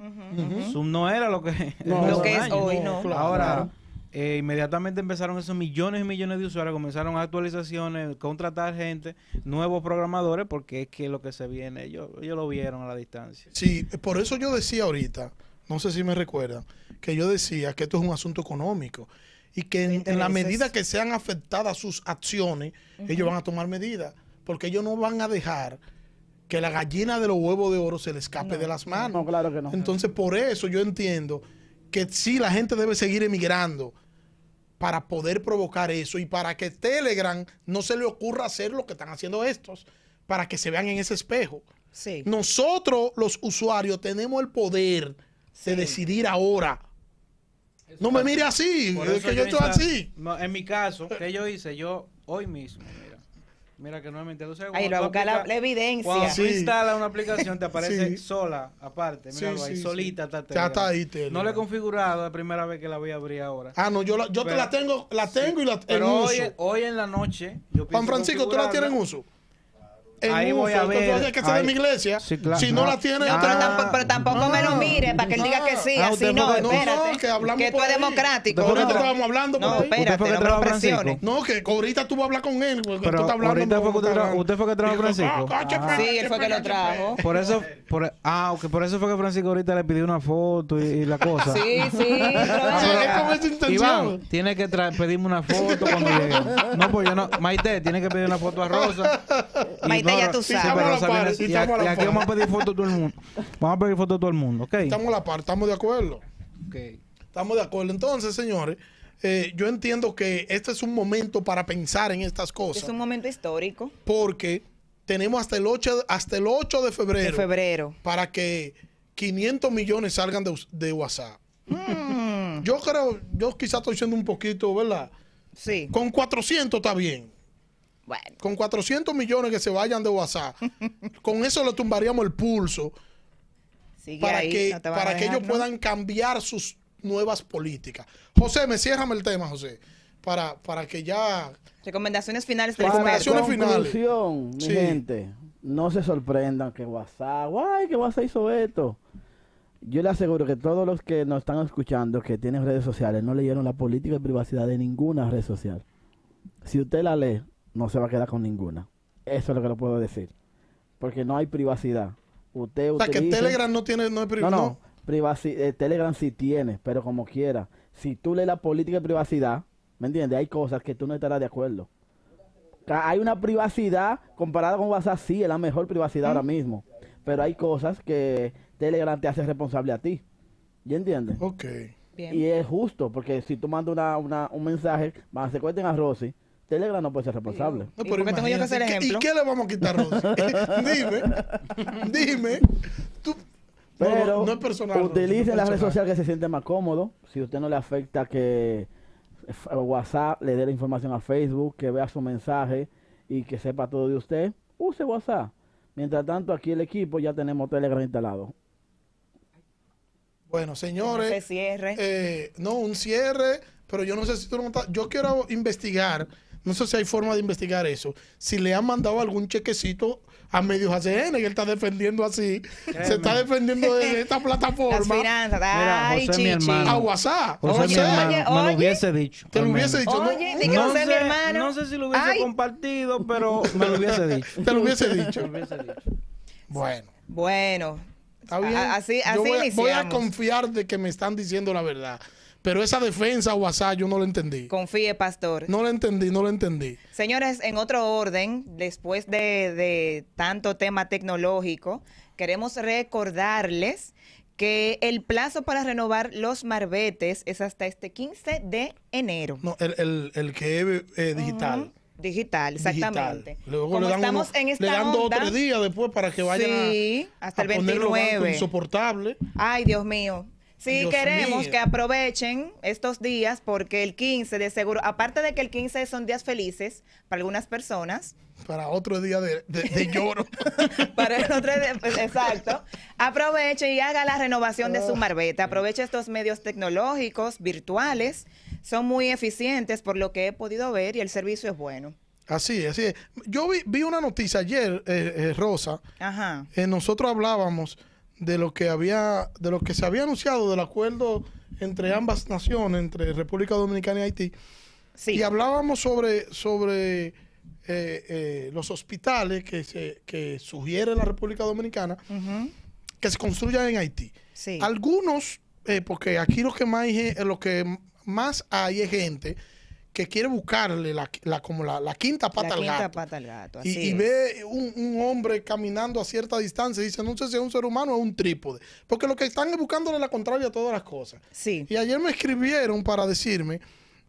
Zoom no era lo que, No, Lo que es año. hoy, No, claro. Ahora, eh, inmediatamente empezaron esos millones y millones de usuarios, comenzaron actualizaciones, contratar gente, nuevos programadores, porque es que lo que se viene, ellos, ellos lo vieron a la distancia. Sí, por eso yo decía ahorita, no sé si me recuerdan, que yo decía que esto es un asunto económico y que en, en la medida que sean afectadas sus acciones, ellos van a tomar medidas, porque ellos no van a dejar que la gallina de los huevos de oro se le escape de las manos. No, claro que no. Entonces, por eso yo entiendo que sí, la gente debe seguir emigrando para poder provocar eso y para que Telegram no se le ocurra hacer lo que están haciendo estos, para que se vean en ese espejo. Sí. Nosotros, los usuarios, tenemos el poder Sí. de decidir ahora. No me mire así, es que yo estoy así. No, en mi caso, ¿qué yo hice? Yo hoy mismo, mira, que no es mentira. Tú sabes, Ahí lo busca la, la evidencia. Cuando tú instalas una aplicación, te aparece Sí. sola, aparte. Sí, Míralo ahí, sí, sí. solita está Ya está ahí, Telegram. No le he configurado la primera vez que la voy a abrir ahora. Ah, no, yo, la- yo te la tengo, la tengo y la en Pero uso. hoy, hoy en la noche. Yo Juan Francisco, ¿tú la tienes en uso? En Ahí voy a entonces ver. tienes que ser de Ahí- mi iglesia. Sí, claro. Si no, No. la tienes... No, Ah. pero tampoco, pero tampoco me lo mire para que él diga que sí, Ah, así no, espérate. no, que hablamos que tú por es ahí. democrático. Ahorita no. estábamos hablando No, espérate, ¿Usted fue que no me lo presiones. Francisco? No, que ahorita tú vas a hablar con él. Porque Pero tú estás hablando. ahorita fue que usted como trajo- usted fue que trajo yo, Francisco. ah, coche, Sí, él fue que lo trajo. Por eso, por, ah, ok, por eso fue que Francisco ahorita le pidió una foto y, y la cosa. Sí, sí. pero- Sí, es con esa intención. Iván, tiene que pedirme una foto cuando llegue. No, pues yo no. Maite, tiene que pedir una foto a Rosa. Maite, ya no, tú sí, sabes. pero a la par, y, estamos a la y aquí par. vamos a pedir foto a todo el mundo. Vamos a pedir foto a todo el mundo, ¿ok? Estamos a la par, estamos de acuerdo. Ok. Estamos de acuerdo. Entonces, señores, eh, yo entiendo que este es un momento para pensar en estas cosas. Es un momento histórico Porque tenemos hasta el 8, hasta el 8 de febrero, de febrero. para que 500 millones salgan de, de WhatsApp. Mm, Yo creo, yo quizás estoy siendo un poquito, ¿verdad? sí. Con 400 está bien. Bueno. Con 400 millones que se vayan de WhatsApp, con eso le tumbaríamos el pulso Sigue para ahí, que, no para que ellos ¿no? puedan cambiar sus nuevas políticas. José, me ciérrame el tema, José, para, para que ya... Recomendaciones finales experto. Recomendaciones finales. mi Sí. gente, no se sorprendan que WhatsApp, guay, que WhatsApp hizo esto. Yo le aseguro que todos los que nos están escuchando que tienen redes sociales no leyeron la política de privacidad de ninguna red social. Si usted la lee, no se va a quedar con ninguna. Eso es lo que le puedo decir. Porque no hay privacidad. Usted O sea, que Telegram no tiene... No, es pri- no, no, privaci- eh, Telegram sí tiene, pero como quiera. Si tú lees la política de privacidad, ¿me entiendes? Hay cosas que tú no estarás de acuerdo. Hay una privacidad comparada con WhatsApp, sí, es la mejor privacidad ahora mismo. Pero hay cosas que Telegram te hace responsable a ti. ¿Ya entiendes? Ok. Bien. Y es justo, porque si tú mandas una, una- un mensaje, más se cuenten a Rosy, Telegram no puede ser responsable. No, ¿Y por qué tengo yo que hacer imagínate, ¿qué- ejemplo? ¿Y qué le vamos a quitar, Rosy? dime, dime. Tú, no, Pero no es personal. Rosy, utilicen no es la red personal. social que se siente más cómodo. Si usted no le afecta que WhatsApp le dé la información a Facebook, que vea su mensaje y que sepa todo de usted, use WhatsApp. Mientras tanto, aquí el equipo ya tenemos Telegram instalado. Bueno, No se señores, cierre. eh, no, un cierre, pero yo no sé si tú no estás. Yo quiero investigar, no sé si hay forma de investigar eso. Si le han mandado algún chequecito a medios ACN, que él está defendiendo así, se está defendiendo de esta Las plataforma finanzas. Mira, Ay, José, mi hermano. a WhatsApp. José, No mi sé. hermano, oye, me lo hubiese dicho. Te lo hubiese dicho. no, Oye, di que No José, mi sé, hermano. no sé si lo hubiese Ay. compartido, pero me lo hubiese dicho. Te lo hubiese dicho. Me lo hubiese dicho. Bueno, Bueno. está bien. A- Así, así yo voy, a- voy a iniciamos. confiar de que me están diciendo la verdad. Pero esa defensa a WhatsApp yo no la entendí. Confíe, pastor. No la entendí, no la entendí. Señores, en otro orden, después de, de tanto tema tecnológico, queremos recordarles que el plazo para renovar los marbetes es hasta este 15 de enero. No, el, el, el que es eh, digital. Digital, exactamente. Digital. Luego Como le dan, estamos uno- en esta le dan dos o onda, tres días después para que vayan a- Sí, hasta a, el poner los bancos 29. insoportables. Ay, Dios mío. Sí, Dios queremos mío. que aprovechen estos días porque el 15 de seguro, aparte de que el 15 son días felices para algunas personas, Para otro día de, de- de lloro. para el otro día, pues, exacto, aproveche y haga la renovación de su marbete. Aproveche estos medios tecnológicos, virtuales, son muy eficientes por lo que he podido ver y el servicio es bueno. así es, así es. Yo vi, vi una noticia ayer, eh, eh, Rosa. Ajá. eh, nosotros hablábamos de lo que había, de lo que se había anunciado del acuerdo entre ambas naciones, entre República Dominicana y Haití. Sí. Y hablábamos sobre, sobre eh, eh, los hospitales que, se, que sugiere la República Dominicana que se construyan en Haití. Sí. Algunos, eh, porque aquí lo que más hay, lo que más hay es gente que quiere buscarle la, la- como la, la quinta pata la al quinta gato. pata al gato. Y, así y es. ve un, un hombre caminando a cierta distancia y dice, no sé si es un ser humano o es un trípode. Porque lo que están es buscándole la contraria a todas las cosas. Sí. Y ayer me escribieron para decirme,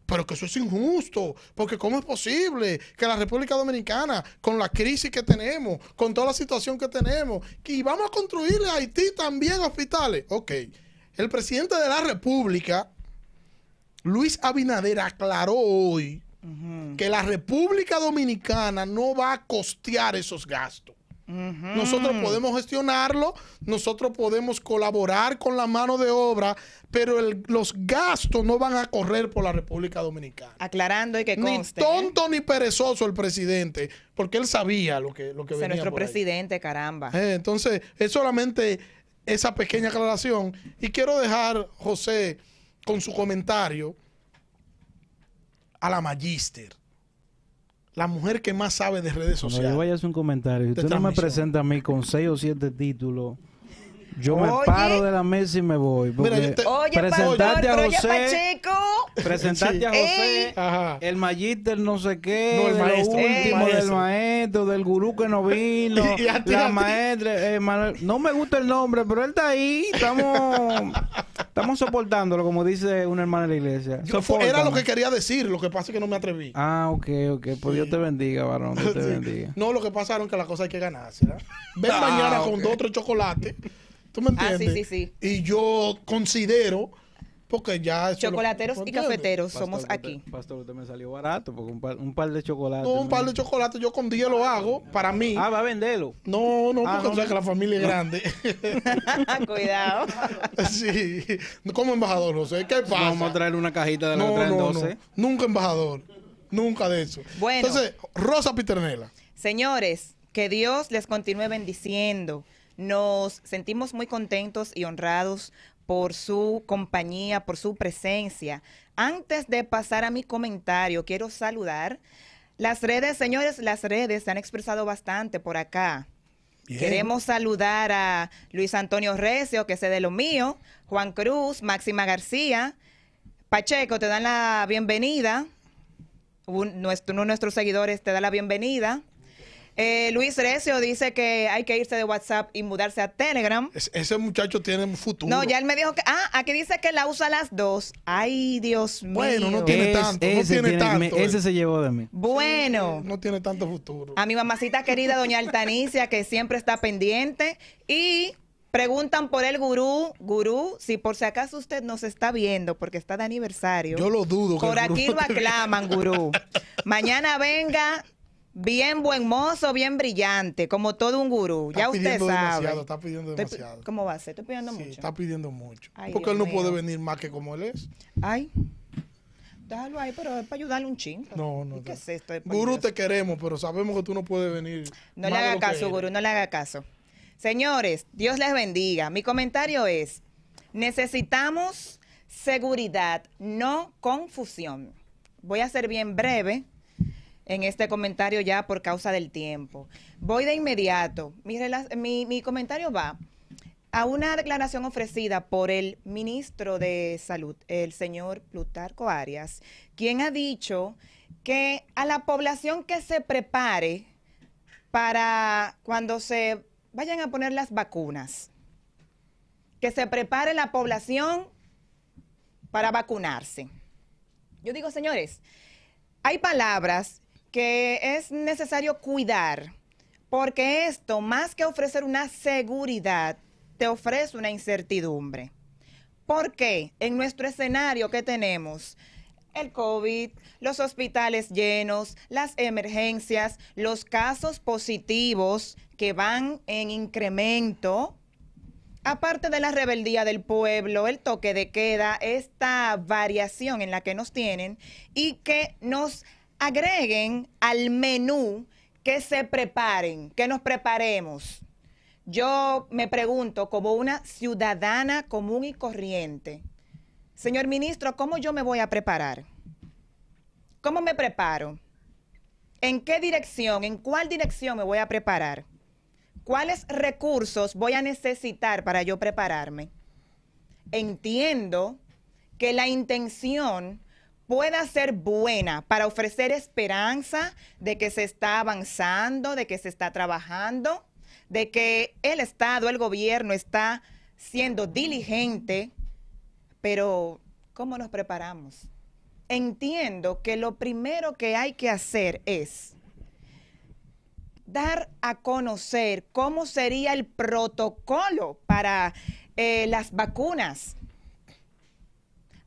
pero que eso es injusto, porque ¿cómo es posible que la República Dominicana, con la crisis que tenemos, con toda la situación que tenemos, que vamos a construirle a Haití también hospitales? Ok, el presidente de la República, Luis Abinader, aclaró hoy que la República Dominicana no va a costear esos gastos. Nosotros podemos gestionarlo, nosotros podemos colaborar con la mano de obra, pero el- los gastos no van a correr por la República Dominicana. Aclarando y que Ni conste. ¿eh? tonto ni perezoso el presidente, porque él sabía lo que, lo que venía es nuestro por ahí. presidente, caramba. Eh, entonces, es solamente esa pequeña aclaración. Y quiero dejar, José, con su comentario a la Magíster, la mujer que más sabe de redes Cuando yo sociales. vaya a hacer un comentario, si usted no me presenta a mí con seis o siete títulos, yo me paro de la mesa y me voy. Porque Mira, yo te- Oye, presentarte a pero oye, José, Pacheco. presentarte Sí. a José, Ey. Ajá. el magíster no sé qué, No, el lo maestro, el último del maestro. del gurú que no vino, Y a ti, a la ti. maestra, eh, Manuel- no me gusta el nombre, pero él está ahí, estamos, estamos soportándolo, como dice una hermana de la iglesia. Yo fue- era lo que quería decir, lo que pasa es que no me atreví. Ah, ok, ok, pues Dios te bendiga, varón, Dios te Sí. bendiga. No, lo que pasaron que la cosa hay que ganarse. ¿verdad? Ven Ah, mañana con dos o tres chocolates. ¿Tú me Ah, sí, entiendes? sí, sí. Y yo considero, porque ya... Chocolateros y cafeteros Pastor, somos usted- aquí. Pastor, usted me salió barato, porque un par, un par de chocolates. No, un par de chocolates yo con 10 lo hago para mí. Ah, va a venderlo. No, no, porque Ah, no, tú sabes no. que la familia es grande. Cuidado. sí. Como embajador, José. ¿Qué pasa? Vamos a traer una cajita de la no, no, 12. no. Nunca embajador. Nunca de eso. Bueno. Entonces, Rosa Piternela. Señores, que Dios les continúe bendiciendo. Nos sentimos muy contentos y honrados por su compañía, por su presencia. Antes de pasar a mi comentario, quiero saludar las redes, señores, las redes se han expresado bastante por acá. Bien. Queremos saludar a Luis Antonio Recio, que es de lo mío, Juan Cruz, Máxima García, Pacheco, te dan la bienvenida. Un- nuestro, uno de nuestros seguidores te da la bienvenida. Eh, Luis Recio dice que hay que irse de WhatsApp y mudarse a Telegram. Es- ese muchacho tiene un futuro. No, ya él me dijo que. Ah, aquí dice que la usa las dos. Ay, Dios mío. Bueno, no tiene Es- tanto, no ese, tiene tiene- tanto, me- ese se llevó de mí. Bueno. No tiene tanto futuro. A mi mamacita querida, doña Altanicia, que siempre está pendiente. Y preguntan por el gurú. Gurú, si por si acaso usted nos está viendo, porque está de aniversario. Yo lo dudo. que Por el aquí lo aclaman, gurú. Mañana venga bien buen mozo, bien brillante, como todo un gurú. Está ya usted pidiendo sabe. demasiado, está pidiendo Estoy demasiado. ¿Cómo va a ser? Estoy pidiendo Sí, mucho. está pidiendo mucho. Ay, porque él no puede venir más que como él es. Ay. Déjalo ahí, pero es para ayudarle un chingo. No, no. ¿Y ¿Qué es esto? Gurú, te queremos, pero sabemos que tú no puedes venir. No le haga caso, gurú, no le haga caso. Señores, Dios les bendiga. Mi comentario es, necesitamos seguridad, no confusión. Voy a ser bien breve en este comentario ya por causa del tiempo. Voy de inmediato. Mi, comentario va a una declaración ofrecida por el ministro de Salud, el señor Plutarco Arias, quien ha dicho que a la población que se prepare para cuando se vayan a poner las vacunas, que se prepare la población para vacunarse. Yo digo, señores, hay palabras que es necesario cuidar, porque esto, más que ofrecer una seguridad, te ofrece una incertidumbre. ¿Por qué? En nuestro escenario que tenemos, el COVID, los hospitales llenos, las emergencias, los casos positivos que van en incremento, aparte de la rebeldía del pueblo, el toque de queda, esta variación en la que nos tienen y que nos agreguen al menú, que se preparen, que nos preparemos. Yo me pregunto, como una ciudadana común y corriente, señor ministro, ¿cómo yo me voy a preparar? ¿Cómo me preparo? ¿En qué dirección, en cuál dirección me voy a preparar? ¿Cuáles recursos voy a necesitar para yo prepararme? Entiendo que la intención pueda ser buena para ofrecer esperanza de que se está avanzando, de que se está trabajando, de que el Estado, el gobierno está siendo diligente, pero ¿cómo nos preparamos? Entiendo que lo primero que hay que hacer es dar a conocer cómo sería el protocolo para eh, las vacunas.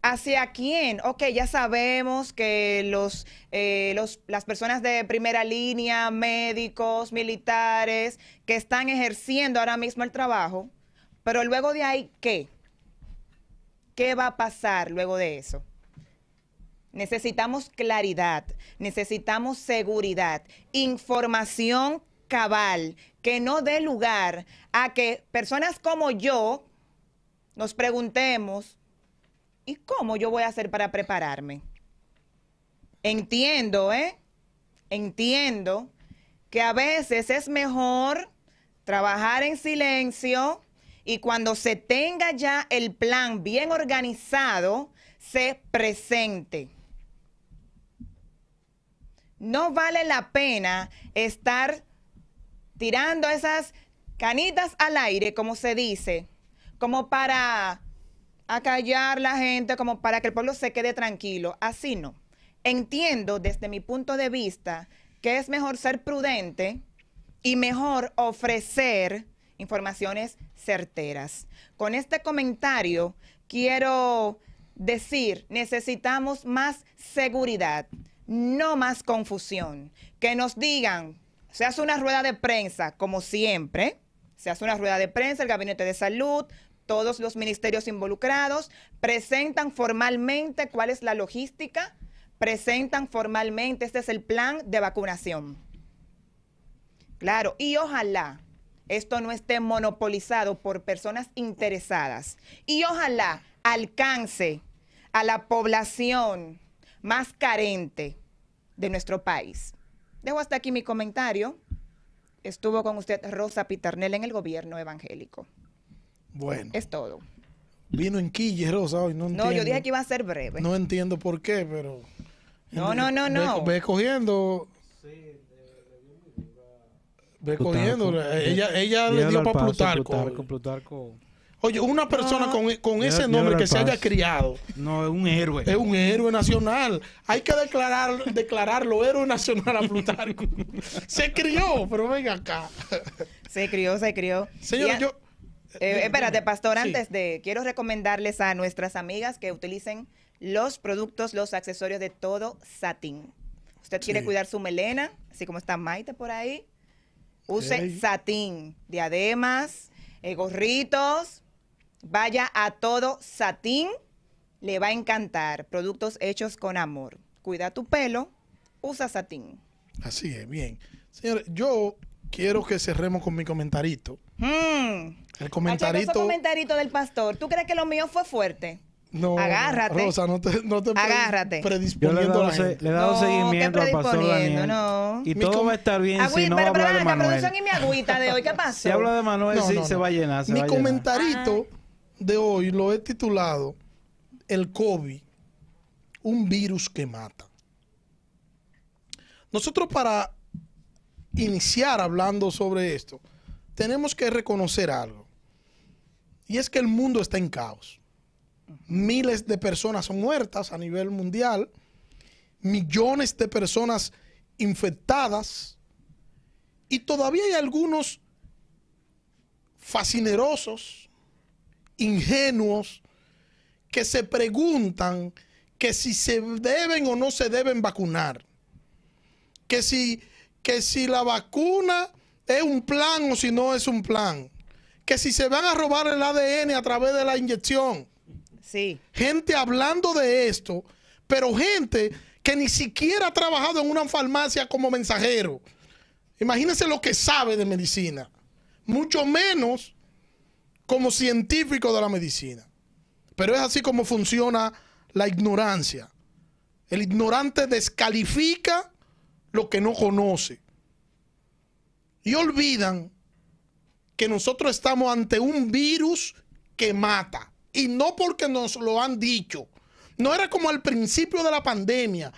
¿Hacia quién? Ok, ya sabemos que los, eh, los, las personas de primera línea, médicos, militares, que están ejerciendo ahora mismo el trabajo, pero luego de ahí, ¿qué? ¿Qué va a pasar luego de eso? Necesitamos claridad, necesitamos seguridad, información cabal, que no dé lugar a que personas como yo nos preguntemos, ¿y cómo yo voy a hacer para prepararme? Entiendo, ¿eh? Entiendo que a veces es mejor trabajar en silencio y cuando se tenga ya el plan bien organizado, se presente. No vale la pena estar tirando esas canitas al aire, como se dice, como para acallar la gente, como para que el pueblo se quede tranquilo. Así no. Entiendo desde mi punto de vista que es mejor ser prudente y mejor ofrecer informaciones certeras. Con este comentario quiero decir, necesitamos más seguridad, no más confusión. Que nos digan, se hace una rueda de prensa, como siempre, se hace una rueda de prensa, el Gabinete de Salud, todos los ministerios involucrados presentan formalmente cuál es la logística, presentan formalmente, este es el plan de vacunación. Claro, y ojalá esto no esté monopolizado por personas interesadas y ojalá alcance a la población más carente de nuestro país. Dejo hasta aquí mi comentario. Estuvo con usted Rosa Piternel en el gobierno evangélico. Bueno, Es todo. vino en quille, Rosa, hoy. No, No, yo entiendo. dije que iba a ser breve. No entiendo por qué, pero... No, no, no, no. Ve, cogiendo... Ve cogiendo. Ella, ella le dio para Plutarco. Plutarco, Plutarco. Oye, una persona No. con, con ese ya nombre que se haya criado No, es un héroe. es un héroe nacional. Hay que declarar, declararlo héroe nacional a Plutarco. se crió, pero venga acá. Se crió, se crió. Señor, Y a- yo... Eh, espérate, pastor, Sí. antes de, quiero recomendarles a nuestras amigas que utilicen los productos, los accesorios de todo satín. Usted quiere Sí. cuidar su melena, así como está Maite por ahí, use satín, diademas, eh, gorritos, vaya a todo satín, le va a encantar. Productos hechos con amor. Cuida tu pelo, usa satín. Así es, bien. Señores, yo quiero que cerremos con mi comentarito. Hmm. El comentarito... esos comentaritos del pastor, ¿tú crees que lo mío fue fuerte? No, Agárrate. Rosa, no te, no te Agárrate. Yo le he predisponiendo a dado, la gente. le he dado No, seguimiento ¿qué al pastor predisponiendo? Daniel. No. Y Mi todo com- va a estar bien Agüita, si no pero, pero habla de Manuel. producción y mi agüita de hoy, ¿qué pasó? Si habla de Manuel, No, sí, no, se va a llenar. Se Mi va a llenar. comentarito de hoy lo he titulado El COVID, un virus que mata. Nosotros para iniciar hablando sobre esto, tenemos que reconocer algo. Y es que el mundo está en caos. Miles de personas son muertas a nivel mundial, millones de personas infectadas y todavía hay algunos fascinerosos, ingenuos, que se preguntan que si se deben o no se deben vacunar. Que si, que si la vacuna es un plan o si no es un plan. Que si se van a robar el ADN a través de la inyección. Sí. Gente hablando de esto, pero gente que ni siquiera ha trabajado en una farmacia como mensajero. Imagínense lo que sabe de medicina. Mucho menos como científico de la medicina. Pero es así como funciona la ignorancia. El ignorante descalifica lo que no conoce. Y olvidan que nosotros estamos ante un virus que mata. Y no porque nos lo han dicho. No era como al principio de la pandemia,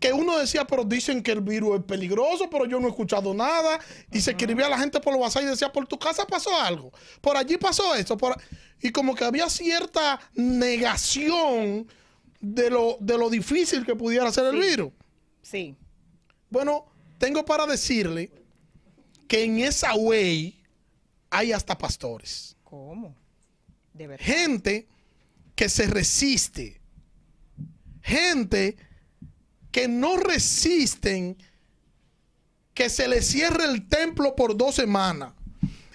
que uno decía, pero dicen que el virus es peligroso, pero yo no he escuchado nada. Y se escribía a la gente por los WhatsApp y decía, por tu casa pasó algo, por allí pasó esto. Por... a-". Y como que había cierta negación de lo, de lo difícil que pudiera ser el virus. Sí. Bueno, tengo para decirle que en esa way hay hasta pastores. ¿Cómo? De verdad. Gente que se resiste gente que no resisten que se les cierre el templo por dos semanas.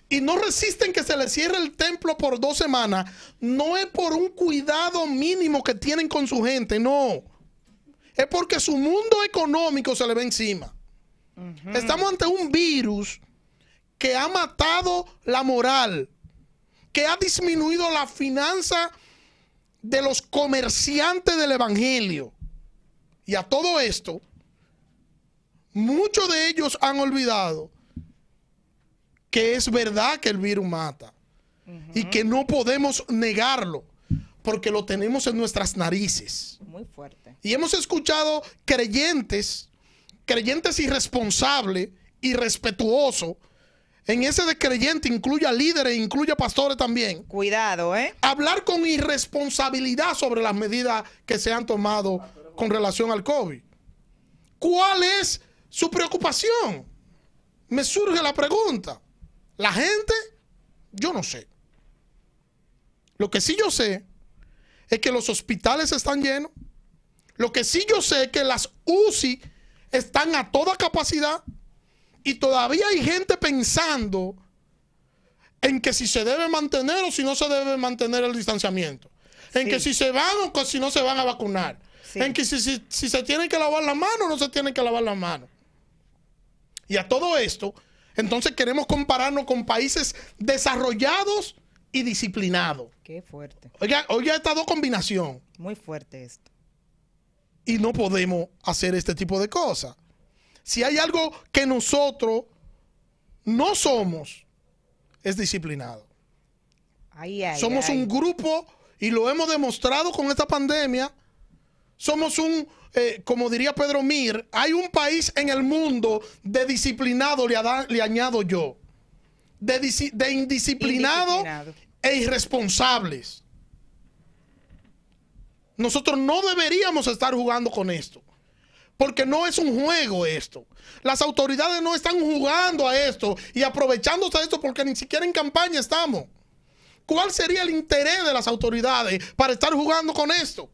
Y no resisten que se les cierre el templo por dos semanas. No es por un cuidado mínimo que tienen con su gente, no. Es porque su mundo económico se le ve encima. Estamos ante un virus que ha matado la moral, que ha disminuido la finanza de los comerciantes del Evangelio. Y a todo esto, muchos de ellos han olvidado que es verdad que el virus mata y que no podemos negarlo porque lo tenemos en nuestras narices. Muy fuerte. Y hemos escuchado creyentes, creyentes irresponsables, irrespetuosos. En ese de creyente incluye a líderes, incluye a pastores también. Cuidado, ¿eh? Hablar con irresponsabilidad sobre las medidas que se han tomado con relación al COVID. ¿Cuál es su preocupación? Me surge la pregunta. La gente, yo no sé. Lo que sí yo sé es que los hospitales están llenos. Lo que sí yo sé es que las UCI están a toda capacidad y todavía hay gente pensando en que si se debe mantener o si no se debe mantener el distanciamiento. En Sí. que si se van o que si no se van a vacunar. Sí. En que si, si- si se tienen que lavar las manos o no se tienen que lavar las manos. Y a todo esto, entonces queremos compararnos con países desarrollados y disciplinados. Qué fuerte. Oiga, oiga esta dos combinación. Muy fuerte esto. Y no podemos hacer este tipo de cosas. Si hay algo que nosotros no somos, es disciplinado. Ay, ay, Somos ay. un grupo, y lo hemos demostrado con esta pandemia, somos un, eh, como diría Pedro Mir, hay un país en el mundo de disciplinado, le, ada- le añado yo, de, de indisciplinado, Indisciplinado. e irresponsables. Nosotros no deberíamos estar jugando con esto. Porque no es un juego esto. Las autoridades no están jugando a esto y aprovechándose de esto porque ni siquiera en campaña estamos. ¿Cuál sería el interés de las autoridades para estar jugando con esto?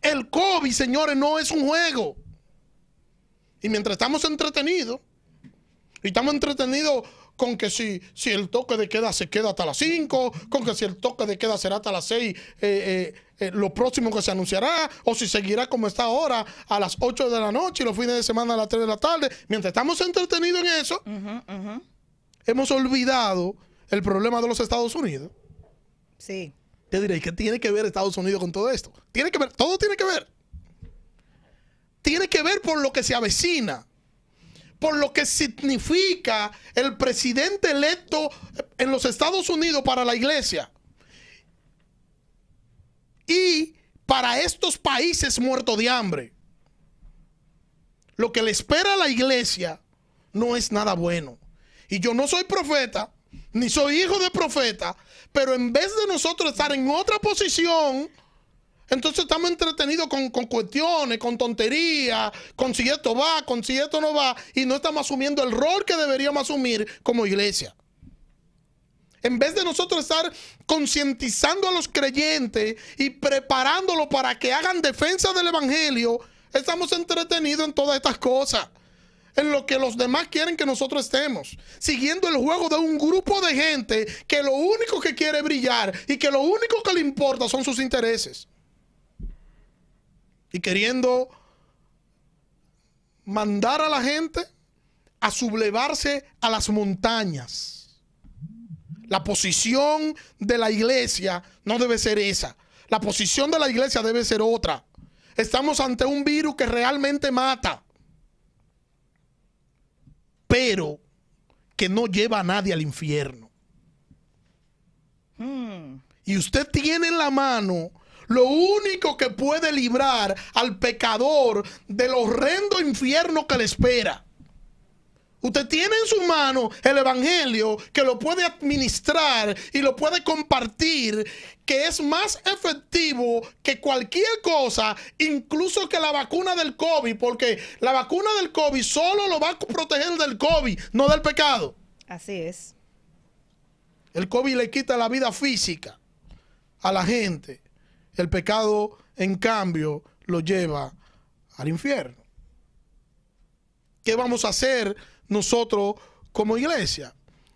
El COVID, señores, no es un juego. Y mientras estamos entretenidos, y estamos entretenidos con que si, si el toque de queda se queda hasta las 5, con que si el toque de queda será hasta las 6, eh, eh, eh, lo próximo que se anunciará, o si seguirá como está ahora a las 8 de la noche y los fines de semana a las 3 de la tarde. Mientras estamos entretenidos en eso, hemos olvidado el problema de los Estados Unidos. Sí. Te diré, ¿qué tiene que ver Estados Unidos con todo esto? Tiene que ver, todo tiene que ver. Tiene que ver por lo que se avecina, por lo que significa el presidente electo en los Estados Unidos para la iglesia. Y para estos países muertos de hambre. Lo que le espera a la iglesia no es nada bueno. Y yo no soy profeta, ni soy hijo de profeta, pero en vez de nosotros estar en otra posición, entonces estamos entretenidos con, cuestiones, con tonterías, con si esto va, con si esto no va, y no estamos asumiendo el rol que deberíamos asumir como iglesia. En vez de nosotros estar concientizando a los creyentes y preparándolos para que hagan defensa del Evangelio, estamos entretenidos en todas estas cosas. En lo que los demás quieren que nosotros estemos. Siguiendo el juego de un grupo de gente que lo único que quiere brillar y que lo único que le importa son sus intereses. Y queriendo mandar a la gente a sublevarse a las montañas. La posición de la iglesia no debe ser esa. La posición de la iglesia debe ser otra. Estamos ante un virus que realmente mata, pero que no lleva a nadie al infierno. Hmm. Y usted tiene en la mano lo único que puede librar al pecador del horrendo infierno que le espera. Usted tiene en su mano el Evangelio que lo puede administrar y lo puede compartir, que es más efectivo que cualquier cosa, incluso que la vacuna del COVID, porque la vacuna del COVID solo lo va a proteger del COVID, no del pecado. Así es. El COVID le quita la vida física a la gente. El pecado, en cambio, lo lleva al infierno. ¿Qué vamos a hacer nosotros como iglesia?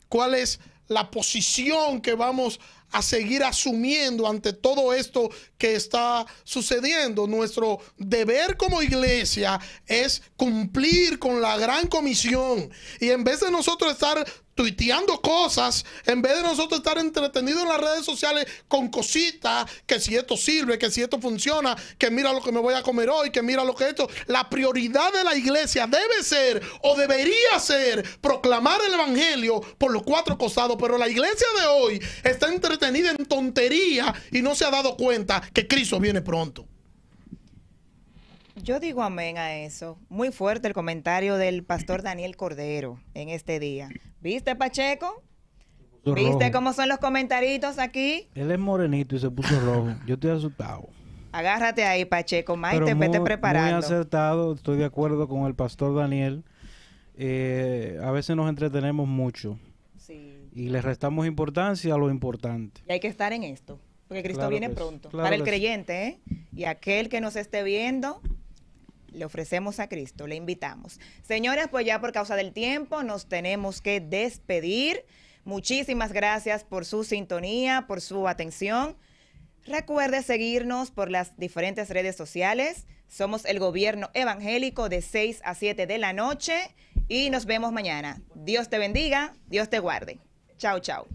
¿Cuál es la posición que vamos a seguir asumiendo ante todo esto que está sucediendo. Nuestro deber como iglesia es cumplir con la gran comisión. Y en vez de nosotros estar tuiteando cosas, en vez de nosotros estar entretenidos en las redes sociales con cositas, que si esto sirve, que si esto funciona, que mira lo que me voy a comer hoy, que mira lo que hecho. La prioridad de la iglesia debe ser o debería ser proclamar el evangelio por los cuatro costados, pero la iglesia de hoy está entretenida en tontería y no se ha dado cuenta que Cristo viene pronto. Yo digo amén a eso. Muy fuerte el comentario del pastor Daniel Cordero en este día. ¿Viste, Pacheco? ¿Viste cómo son los comentaritos aquí? Él es morenito y se puso rojo. Yo estoy asustado. Agárrate ahí, Pacheco. Maite, vete preparando. Muy acertado. Estoy de acuerdo con el pastor Daniel. Eh, a veces nos entretenemos mucho. Sí. Y le restamos importancia a lo importante. Y hay que estar en esto. Porque Cristo viene pronto. Para el creyente, ¿eh? Y aquel que nos esté viendo, le ofrecemos a Cristo, le invitamos. Señores, pues ya por causa del tiempo nos tenemos que despedir. Muchísimas gracias por su sintonía, por su atención. Recuerde seguirnos por las diferentes redes sociales. Somos el gobierno evangélico de 6 a 7 de la noche y nos vemos mañana. Dios te bendiga, Dios te guarde. Chao, chao.